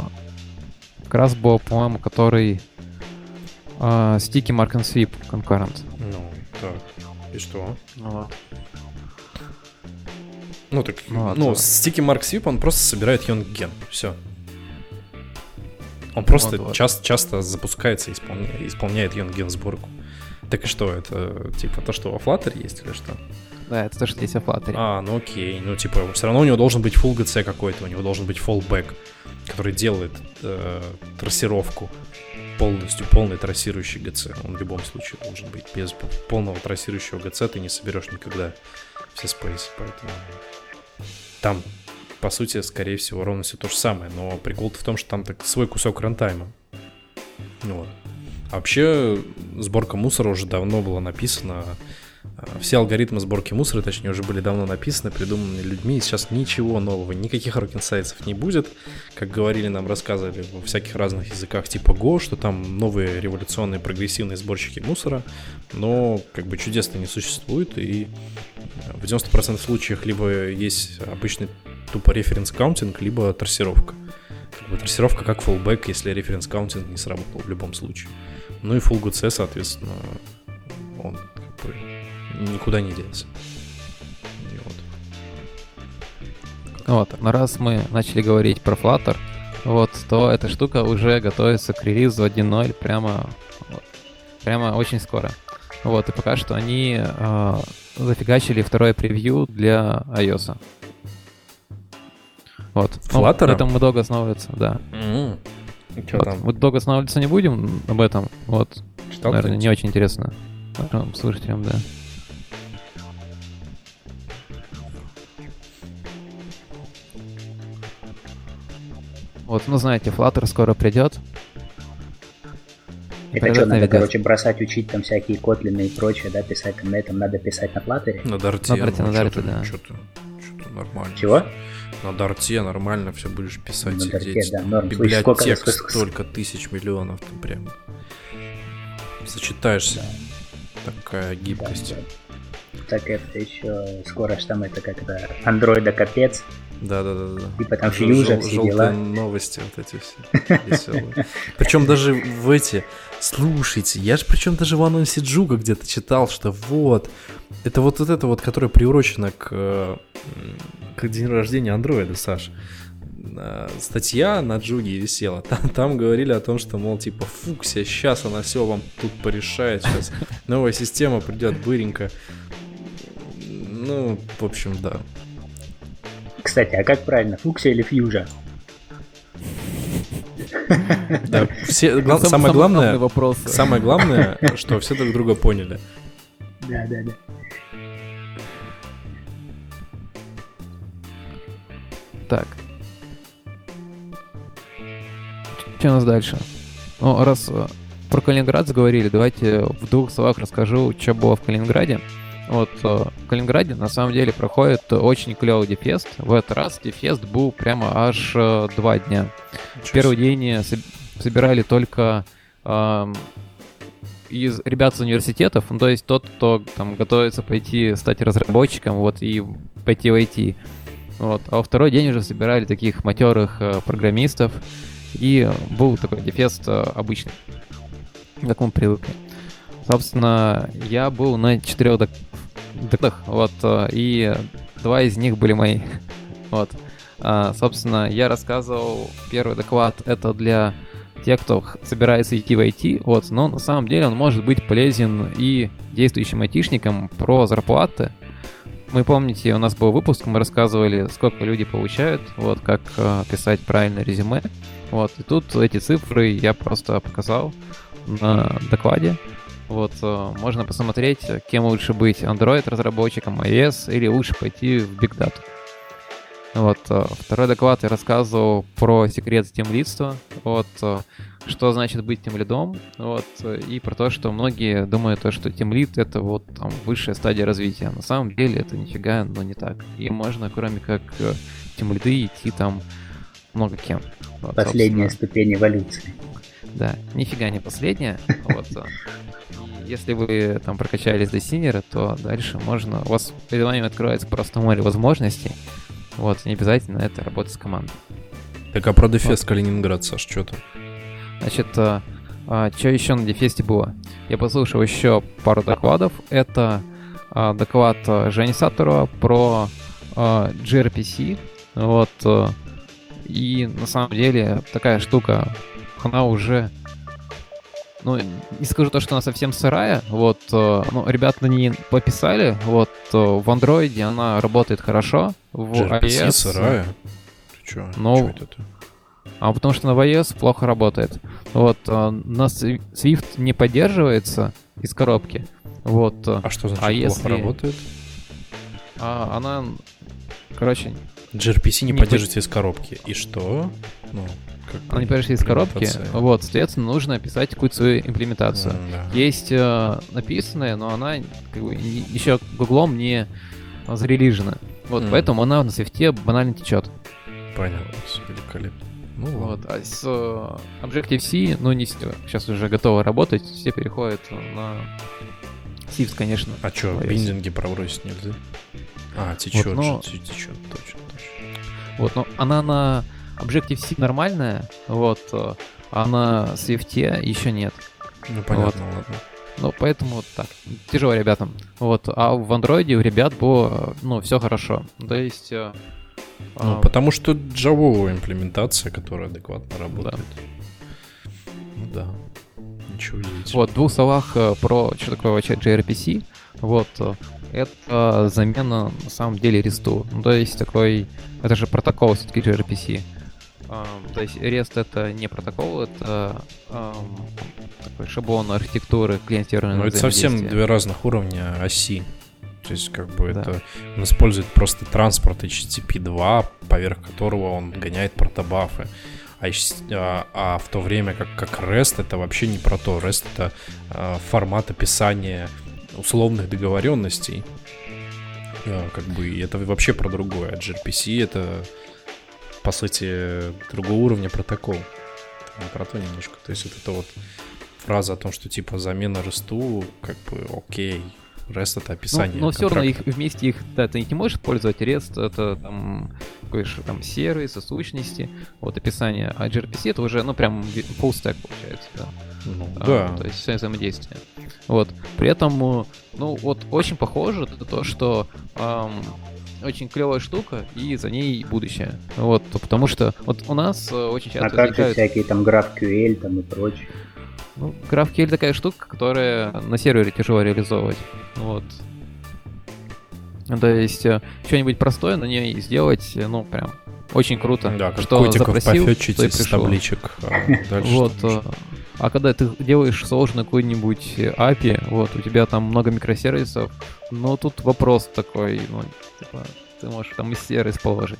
как раз был, по-моему, который э, Sticky Mark and Sweep Concurrent. Ну, так. И что? Вот. Ну, так, Ну, а ну, Sticky Mark Sweep, он просто собирает Йонген. Все. Он просто Вот-вот. часто, часто запускается и исполня- исполняет Йонген сборку. Так и что, это типа то, что во Flutter есть или что? Да, это то, что есть в Flutter. А, ну окей. Ну, типа, все равно у него должен быть full GC какой-то, у него должен быть fallback, который делает э, трассировку полностью, полный трассирующий GC. Он в любом случае должен быть. Без полного трассирующего GC ты не соберешь никогда все спейсы, поэтому там, по сути, скорее всего, ровно все то же самое, но прикол в том, что там так свой кусок рантайма. Вот. А вообще, сборка мусора уже давно была написана. А, Все алгоритмы сборки мусора, точнее, уже были давно написаны, придуманы людьми, и сейчас ничего нового, никаких рокинсайтсов не будет. Как говорили нам, рассказывали во всяких разных языках типа Go, что там новые революционные прогрессивные сборщики мусора, но как бы чудес-то не существует, и в 90% случаев либо есть обычный тупо reference counting, либо трассировка. Как бы трассировка как fallback, если reference counting не сработал в любом случае. Ну и full GC, соответственно, он как бы никуда не делся. Вот. Вот, но раз мы начали говорить про Flutter, вот, то эта штука уже готовится к релизу 1.0 прямо, прямо очень скоро. Вот, и пока что они э, зафигачили второе превью для iOS. Вот. Ну, Flutter? на этом мы долго останавливаться, да. Чё Вот, там? Мы долго останавливаться не будем об этом. Вот, Читал наверное, кто-нибудь? не очень интересно нашим слушателям, да. Вот, ну знаете, Flutter скоро придет. Это что, надо, навигатор. короче, бросать, учить там всякие котлины и прочее, да, писать там на этом, надо писать на флаттере? На дарте, На дарте, ну, на дарте, ты, да. чё ты нормально. Чего? На дарте нормально все будешь писать, На дарте, сидеть. да, норм. Слушай, сколько- Библиотек сколько- столько тысяч миллионов, ты прям зачитаешься. Такая гибкость. Да, Так это еще скоро ж там это как это андроида капец, Да, да, да, да. там Жел- фьюжа, все желтые дела. новости вот эти все веселые. Причем даже в эти... Слушайте, я же причем даже в анонсе Джуга где-то читал, что вот, это вот, вот это вот, которое приурочено к, э, к день рождения андроида, Саш. Э, Статья на Джуге висела. Там, там говорили о том, что, мол, типа, фуксия, сейчас она все вам тут порешает, сейчас новая система придет быренько. Ну, в общем, да. Кстати, а как правильно, фуксия или фьюжа? Да, все, гла- Сам- самое самый главное, вопрос. Самое главное, что все друг друга поняли. Да, да, да. Так. Что у нас дальше? Ну, раз э, про Калининград заговорили, давайте в двух словах расскажу, что было в Калининграде. Вот э, в Калининграде на самом деле проходит очень клевый дефест. В этот раз дефест был прямо аж э, два дня. Первый день э, соб- собирали только эм, из ребят с университетов, ну, то есть тот, кто там готовится пойти стать разработчиком, вот, и пойти в IT. Вот. А во второй день уже собирали таких матерых э, программистов, и был такой дефест э, обычный, как мы привыкли. Собственно, я был на четырех докладах, вот, э, и два из них были мои. Вот. А, собственно, я рассказывал первый доклад, это для тех, кто собирается идти в IT, вот, но на самом деле он может быть полезен и действующим айтишникам про зарплаты. Мы помните, у нас был выпуск, мы рассказывали, сколько люди получают, вот, как э, писать правильно резюме. Вот, и тут эти цифры я просто показал на докладе. Вот, э, можно посмотреть, кем лучше быть, Android-разработчиком, iOS, или лучше пойти в Big Data. Вот, э, второй доклад я рассказывал про секрет тимлидства, вот, э, что значит быть тимлидом, вот, э, и про то, что многие думают, то, что тимлид это вот там высшая стадия развития. На самом деле это нифига, но не так. И можно, кроме как э, тимлиды, идти там много кем. Вот, Последняя собственно. ступень эволюции. Да, нифига не последняя. Вот. Если вы там прокачались до синера, то дальше можно... У вас перед вами откроется просто море возможностей. Вот, не обязательно это работать с командой. Так а про Дефест Калининград, Саш, что там? Значит, а, а, что еще на Дефесте было? Я послушал еще пару докладов. Это а, доклад а, Жени Сатурова про а, gRPC. Вот. а, и на самом деле такая штука, она уже ну, не скажу то, что она совсем сырая, вот, э, ну, ребята на ней пописали, вот, э, в андроиде она работает хорошо, в iOS... сырая? Ты чё? Ну, Чё это? А потому что на iOS плохо работает. Вот, э, на Swi- Swift не поддерживается из коробки, вот, А что значит а плохо если- работает? а она, короче, gRPC не, Не поддерживается из коробки. И что? Ну, как она не подошли из коробки, вот, соответственно, нужно писать какую-то свою имплементацию. М, да. Есть э, написанная, но она как бы, не- еще гуглом не зарелижена. Вот, Мгм. поэтому она на свифте банально течет. Понятно, великолепно. Ну Вот, а с э, Objective-C, ну, не сейчас уже готовы работать, все переходят на Swift, конечно. А что, биндинги пробросить нельзя? А, течет Вот, но- же, течет, точно. Вот, но она на Objective-C нормальная, вот, э, а на Swift еще нет. Ну понятно, ладно. Ну, поэтому вот так. Тяжело ребятам. Вот. А в андроиде у ребят было, ну, все хорошо. То есть... э, Ну, а, потому что джавовая имплементация, которая адекватно работает. Ну да. Ничего удивительного. Вот, в двух словах э, про что такое вообще gRPC. Вот, это замена на самом деле REST. Ну, то есть такой... Это же протокол все-таки gRPC. Ам, то есть REST это не протокол, это ам, такой шаблон архитектуры клиентированного Ну, это совсем две разных уровня оси. То есть, как бы Да. это он использует просто транспорт HTTP 2, поверх которого он гоняет протобафы. А, а- а в то время как, как REST это вообще не про то. REST это а, формат описания условных договоренностей. А, как бы это вообще про другое. А gRPC это по сути другого уровня протокол. Не про то немножко. То есть вот это вот фраза о том, что типа замена REST, как бы окей, REST это описание. Ну, но все равно их вместе их, да, ты не можешь использовать REST, это там какой же там сервис, сущности, вот описание, а gRPC это уже, ну, прям full stack получается, да. Ну, А, да. то есть все взаимодействие. Вот. При этом, э, ну, вот очень похоже это то, что ам, очень клевая штука, и за ней будущее. Вот, потому что вот у нас э, очень часто А как же возникают... всякие там GraphQL там и прочее? Ну, GraphQL такая штука, которая на сервере тяжело реализовывать. Вот. То есть э, что-нибудь простое на ней сделать, э, ну, прям очень круто. Да, как что котиков запросил, пофетчить из табличек. а дальше Вот. А когда ты делаешь сложный какой-нибудь э, API, вот, у тебя там много микросервисов, но тут вопрос такой, ну, типа, ты можешь там и сервис положить.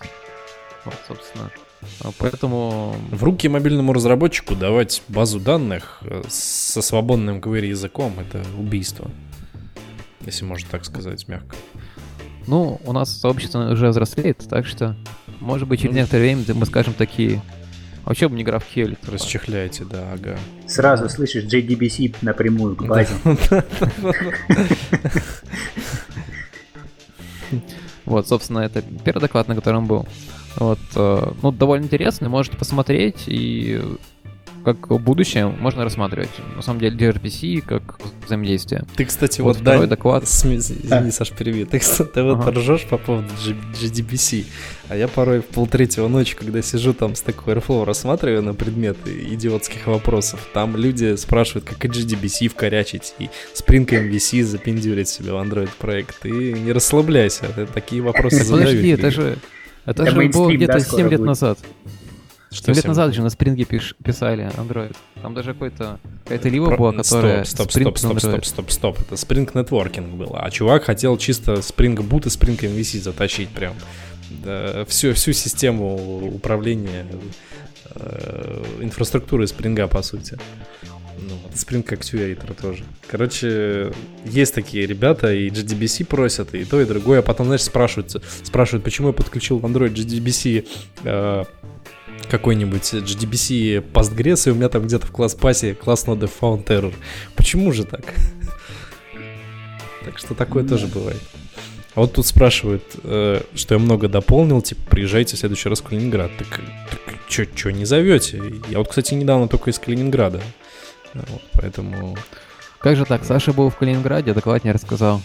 Вот, собственно. А Поэтому В руки мобильному разработчику давать базу данных э, со свободным query языком — это убийство. Если можно так сказать, мягко. Ну, у нас сообщество уже взрослеет, так что, может быть, через Ну. некоторое время мы скажем такие, а вообще бы не GraphQL? типа?» Расчехляйте, да, ага. Сразу слышишь JDBC напрямую к базе. Вот, собственно, это первый доклад, на котором был. Вот, э, ну, довольно интересный, можете посмотреть, и как будущее можно рассматривать. На самом деле, gRPC как взаимодействие. Ты, кстати, Вот вот, второй Дань, доклад. сме- Извини, Саш, переви. Ты, кстати, вот Ага. ржешь по поводу G- GDBC, а я порой в полтретьего ночи, когда сижу там с такой Airflow рассматриваю на предметы идиотских вопросов, там люди спрашивают, как и GDBC вкорячить и Spring MVC запендюрить себе в Android проект. Ты не расслабляйся, это такие вопросы задают. Подожди, это же... Это, Это же было где-то да, 7 скоро лет будет? назад. Что 7 лет назад же на спринге пиш- писали Android. Там даже какой-то какая-то лива Про- была, которая Стоп, стоп, Spring стоп, стоп, стоп, стоп, стоп. Это Spring Networking было. А чувак хотел чисто Spring Boot и Spring MVC затащить прям. Да, всю, всю систему управления э, инфраструктурой Spring, по сути. Ну, вот Spring Actuator тоже. Короче, есть такие ребята, и GDBC просят, и то, и другое. А потом, знаешь, спрашивают, спрашивают почему я подключил в Android GDBC э, какой-нибудь GDBC Postgres, и у меня там где-то в класс-пасе класс ноды found error. Почему же так? Так что такое тоже бывает. А вот тут спрашивают, э, что я много дополнил, типа, приезжайте в следующий раз в Калининград. Так, так чё, чё не зовете? Я вот, кстати, недавно только из Калининграда. Вот, поэтому... Как же так? Саша был в Калининграде, доклад не рассказал.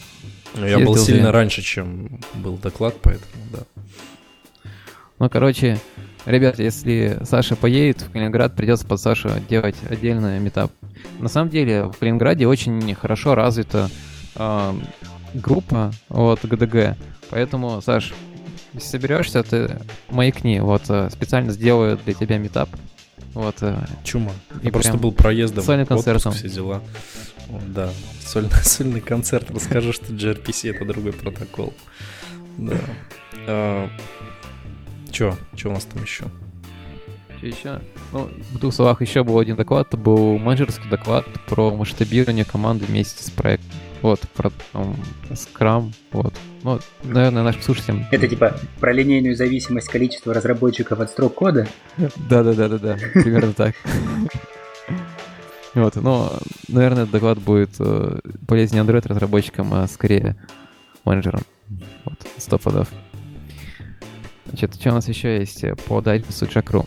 Ну, я был сильно ты. раньше, чем был доклад, поэтому, да. Ну, короче, ребят, если Саша поедет в Калининград, придется под Сашу делать отдельный метап. На самом деле, в Калининграде очень хорошо развита а, группа от ГДГ. Поэтому, Саш, если соберешься, ты маякни. Вот а, специально сделаю для тебя метап. Вот, а, Чума. И Я просто был проездом. сольным отпуск, концертом. все дела. Да, сольный, сольный концерт. Расскажу, что gRPC это другой протокол. Да. А, чё? Чё у нас там еще? что еще? Ну, в двух словах еще был один доклад. Это был менеджерский доклад про масштабирование команды вместе с проектом. Вот, про там, Scrum, вот. Ну, наверное, нашим слушателям... Это типа про линейную зависимость количества разработчиков от строк кода. Да-да-да-да-да, примерно так. Вот, но, наверное, этот доклад будет э, полезнее Android-разработчикам, а скорее менеджерам. Вот, сто подов. Значит, что у нас еще есть по дайджесту Джакру?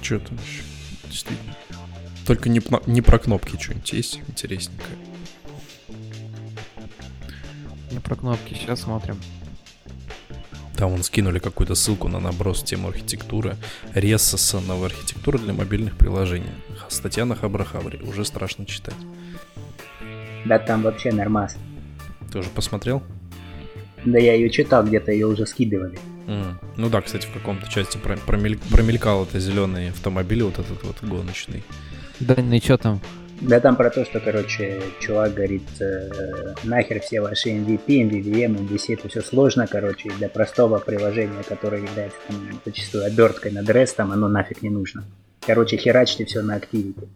Чё там еще? Действительно. Только не, не про кнопки что-нибудь есть интересненькое. Ну, про кнопки, сейчас смотрим. Там вон скинули какую-то ссылку на наброс тему архитектуры. Рессоса новая архитектура для мобильных приложений. Статья на Хабрахабре. Уже страшно читать. Да там вообще нормас. Ты уже посмотрел? Да я ее читал, где-то ее уже скидывали. М. Ну да, кстати, в каком-то части про- промель- промелькал это зеленый автомобиль, вот этот вот гоночный. Да, ну и что там? Да там про то, что, короче, чувак говорит, э, нахер все ваши MVP, MVVM, MVC, это все сложно, короче, и для простого приложения, которое является там, зачастую оберткой над рестом, оно нафиг не нужно. Короче, херачьте все на Activity.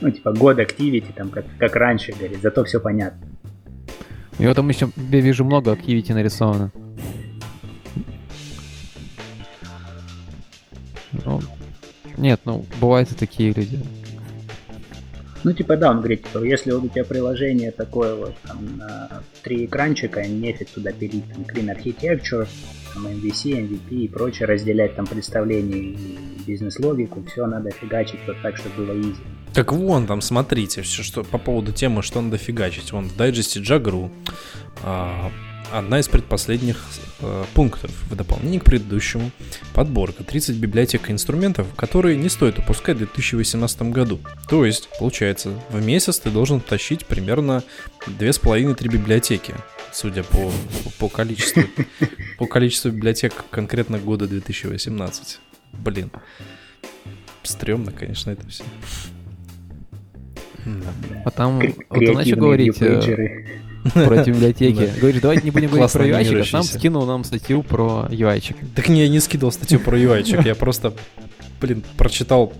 Ну, типа, год Activity, там, как, как раньше, говорит, зато все понятно. У него там еще, я вижу, много Activity нарисовано. Ну, нет, ну, бывают и такие люди. Ну, типа, да, он говорит, типа, если вот у тебя приложение такое вот, там, на три экранчика, нефиг туда пилить, там, Clean Architecture, там, MVC, MVP и прочее, разделять там представление и бизнес-логику, все надо фигачить вот так, чтобы было easy. Так вон там, смотрите, все, что по поводу темы, что надо фигачить. Вон в дайджесте Джагру а, одна из предпоследних э, пунктов в дополнение к предыдущему. Подборка 30 библиотек и инструментов, которые не стоит упускать в 2018 году. То есть, получается, в месяц ты должен тащить примерно 2,5-3 библиотеки, судя по, по количеству, по количеству библиотек конкретно года 2018. Блин. Стрёмно, конечно, это все. Да. А там, вот креативные говорить э, вьюпейджеры. про эти библиотеки. Говоришь, давайте не будем говорить про UI, а сам скинул нам статью про UI. Так не, я не скидывал статью про UI, я просто, блин, прочитал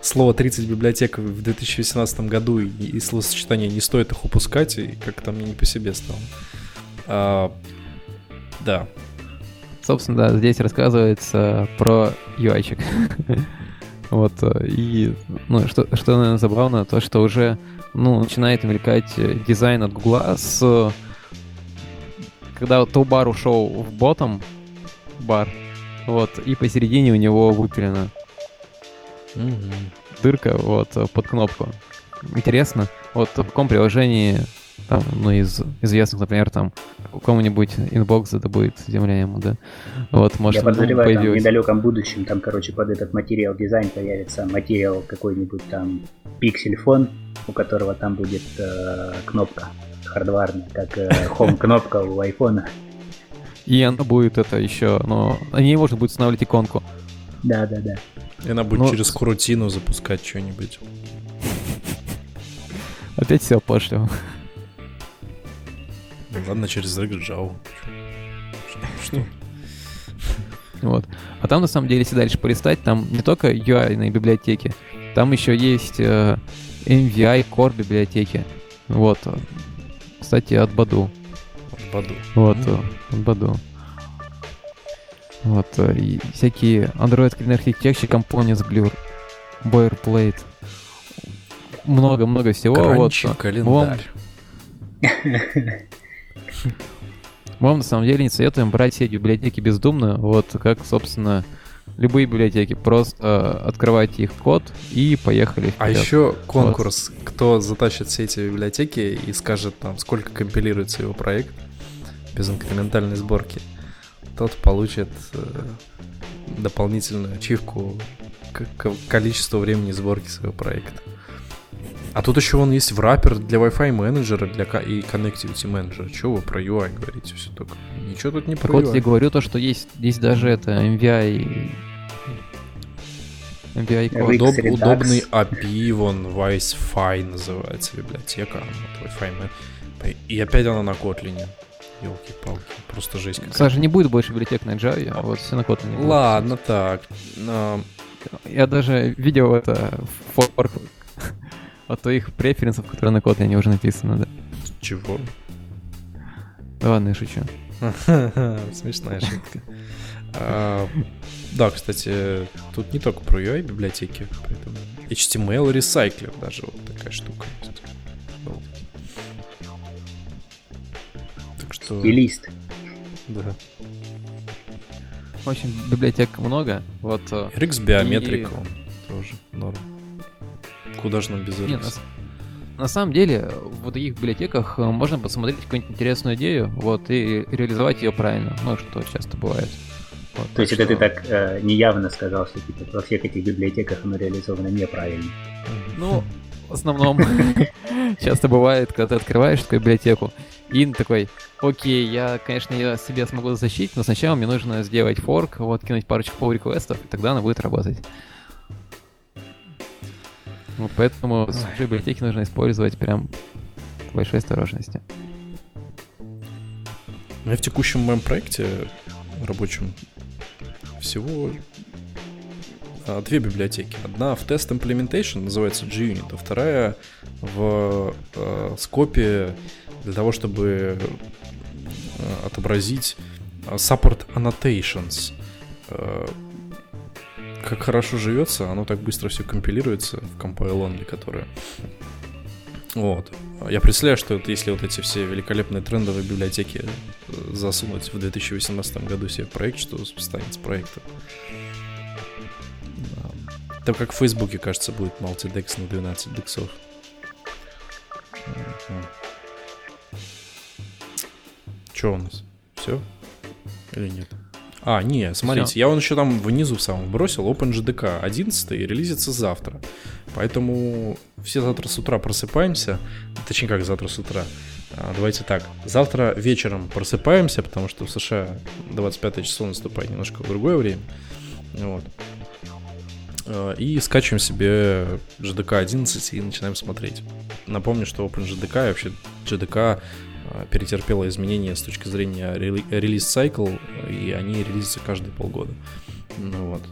слово 30 библиотек в 2018 году, и, и словосочетание не стоит их упускать, и как-то мне не по себе стало. А, да, Собственно, да, здесь рассказывается про UI. Вот, э, и, ну, что, что, наверное, забавно, то, что уже, ну, начинает мелькать э, дизайн от Гугла с... э, Когда Toolbar ушел в ботом, бар, вот, и посередине у него выпилена Мгм. дырка, вот, э, под кнопку. Интересно, вот в каком приложении, там, ну, из известных, например, там, у кого-нибудь Inbox это будет земля ему, да? Вот, может, Я подозреваю, там, в недалеком будущем там, короче, под этот Material Design появится материал какой-нибудь там Pixel phone, у которого там будет э, кнопка хардварная, как э, home кнопка у айфона. И она будет это еще, но на ней можно будет устанавливать иконку. Да, да, да. И она будет Ну, через корутину запускать что-нибудь. Опять все пошло. Ну, ладно, через Java. Что? что? Вот. А там, на самом деле, если дальше полистать, там не только UI библиотеки, там еще есть э, MVI Core библиотеки. Вот. Кстати, от Баду. Баду. Вот, э, от Баду. Вот, э, и всякие Android Clean Architecture Components, Blur, Boilerplate. Много-много всего. Вот, Кранчи, э, календарь. Вам на самом деле не советуем брать все библиотеки бездумно, вот как, собственно, любые библиотеки. Просто открывайте их код и поехали. А еще конкурс, вот. кто затащит все эти библиотеки и скажет там, сколько компилируется его проект без инкрементальной сборки, тот получит э, дополнительную ачивку к количеству времени сборки своего проекта. А тут еще он есть враппер для Wi-Fi менеджера для и Connectivity менеджера. Чего вы про UI говорите все только? Ничего тут не про так UI. вот я говорю то, что есть, есть даже это MVI MVI код. Удоб, удобный API, вон Wi-Fi называется библиотека. Вот Wi-Fi И опять она на Kotlin. Елки-палки, просто жесть какая. Саша, не будет больше библиотек на Java, а вот все на Kotlin. Ладно, так. Но... Я даже видел это форк от твоих преференсов, которые на Kotlin уже написаны, да. Чего? Да ладно, я шучу. Смешная шутка. А, да, кстати, тут не только про UI библиотеки, поэтому HTML Recycler даже вот такая штука есть. Так что... Стилист. Да. В общем, библиотек много. Вот. Э, RX биометрика и... тоже норм. Куда же нам без? Нет, на, на самом деле, в таких библиотеках э, можно посмотреть какую-нибудь интересную идею, вот, и реализовать ее правильно. Ну, что часто бывает. Вот, То есть что... это ты так э, неявно сказал, что типа во всех этих библиотеках оно реализовано неправильно. Ну, в основном часто бывает, когда ты открываешь такую библиотеку, и такой, окей, я, конечно, ее себе смогу защитить, но сначала мне нужно сделать форк, вот, кинуть парочку pull реквестов, и тогда она будет работать. Вот поэтому библиотеки нужно использовать прям с большой осторожностью. Я в текущем моем проекте рабочем всего а, две библиотеки. Одна в Test Implementation, называется JUnit, а вторая в э, скопе для того, чтобы э, отобразить Support Annotations. Э, как хорошо живется, оно так быстро все компилируется в compile only, которое. Вот. Я представляю, что это, если вот эти все великолепные трендовые библиотеки э, засунуть в 2018 году себе в проект, что станет с проектом. Так как в Фейсбуке, кажется, будет multidex на 12 дексов. Что у нас? Все? Или нет? А, не, смотрите, Всё. я вон еще там внизу в самом бросил OpenJDK 11 релизится завтра. Поэтому все завтра с утра просыпаемся. Точнее, как завтра с утра. А, давайте так. Завтра вечером просыпаемся, потому что в США 25 число наступает немножко в другое время. Вот. А, и скачиваем себе JDK 11 и начинаем смотреть. Напомню, что OpenJDK и вообще JDK а, перетерпела изменения с точки зрения релиз цикл, и они релизятся каждые полгода. Ну вот.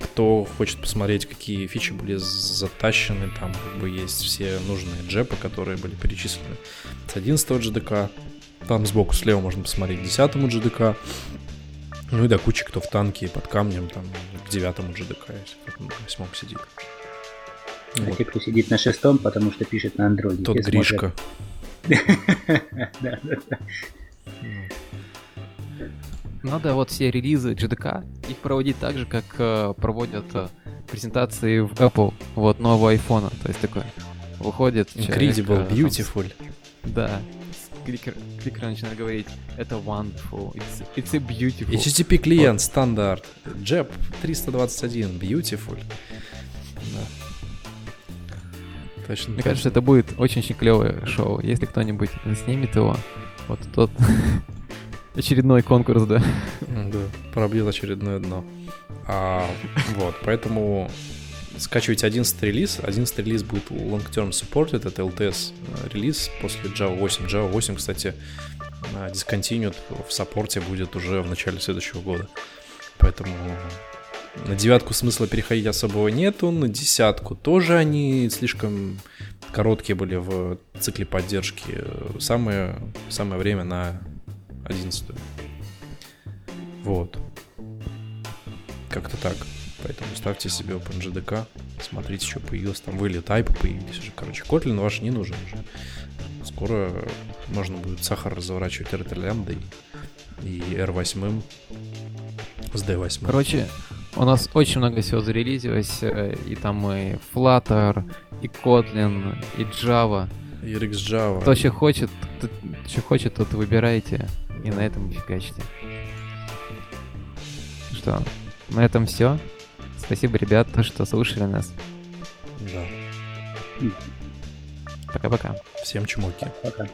Кто хочет посмотреть, какие фичи были затащены, там как бы есть все нужные джепы, которые были перечислены с 11 GDK. Там сбоку слева можно посмотреть 10 GDK. Ну и до кучи кто в танке под камнем, там к 9 GDK, если кто на восьмом сидит. А вот. те, кто сидит на шестом, потому что пишет на андроиде. Тот Гришка. Смотрят надо вот все релизы GDK, их проводить так же, как э, проводят э, презентации в Apple, вот, нового iPhone. То есть такой, выходит Incredible, человек, beautiful. Там, да, кликер, кликер начинает говорить, это wonderful, it's, it's a beautiful. HTTP клиент, вот. стандарт, JEP 321, beautiful. Да. Точно. Мне кажется, это будет очень-очень клевое шоу. Если кто-нибудь снимет его, вот тот очередной конкурс, да. Да, пробьет очередное дно. А, вот, поэтому скачивайте 11 релиз. 11 релиз будет long term supported, это LTS э, релиз после Java 8. Java 8, кстати, э, discontinued в саппорте будет уже в начале следующего года. Поэтому на девятку смысла переходить особого нету, на десятку тоже они слишком короткие были в цикле поддержки. Самое, самое время на одиннадцатую. Вот. Как-то так. Поэтому ставьте себе OpenJDK, смотрите, что появилось. Там были тайпы появились уже. Короче, Kotlin ваш не нужен уже. скоро можно будет сахар разворачивать r лямбдой и R8 с D8. Короче, у нас очень много всего зарелизилось, э, и там и Flutter, и Kotlin, и Java. И RxJava. Кто что хочет, тот, что хочет, тот выбирайте, и на этом фигачьте. Что, на этом все. Спасибо, ребята, что слушали нас. Да. Пока-пока. Всем чмоки. Пока.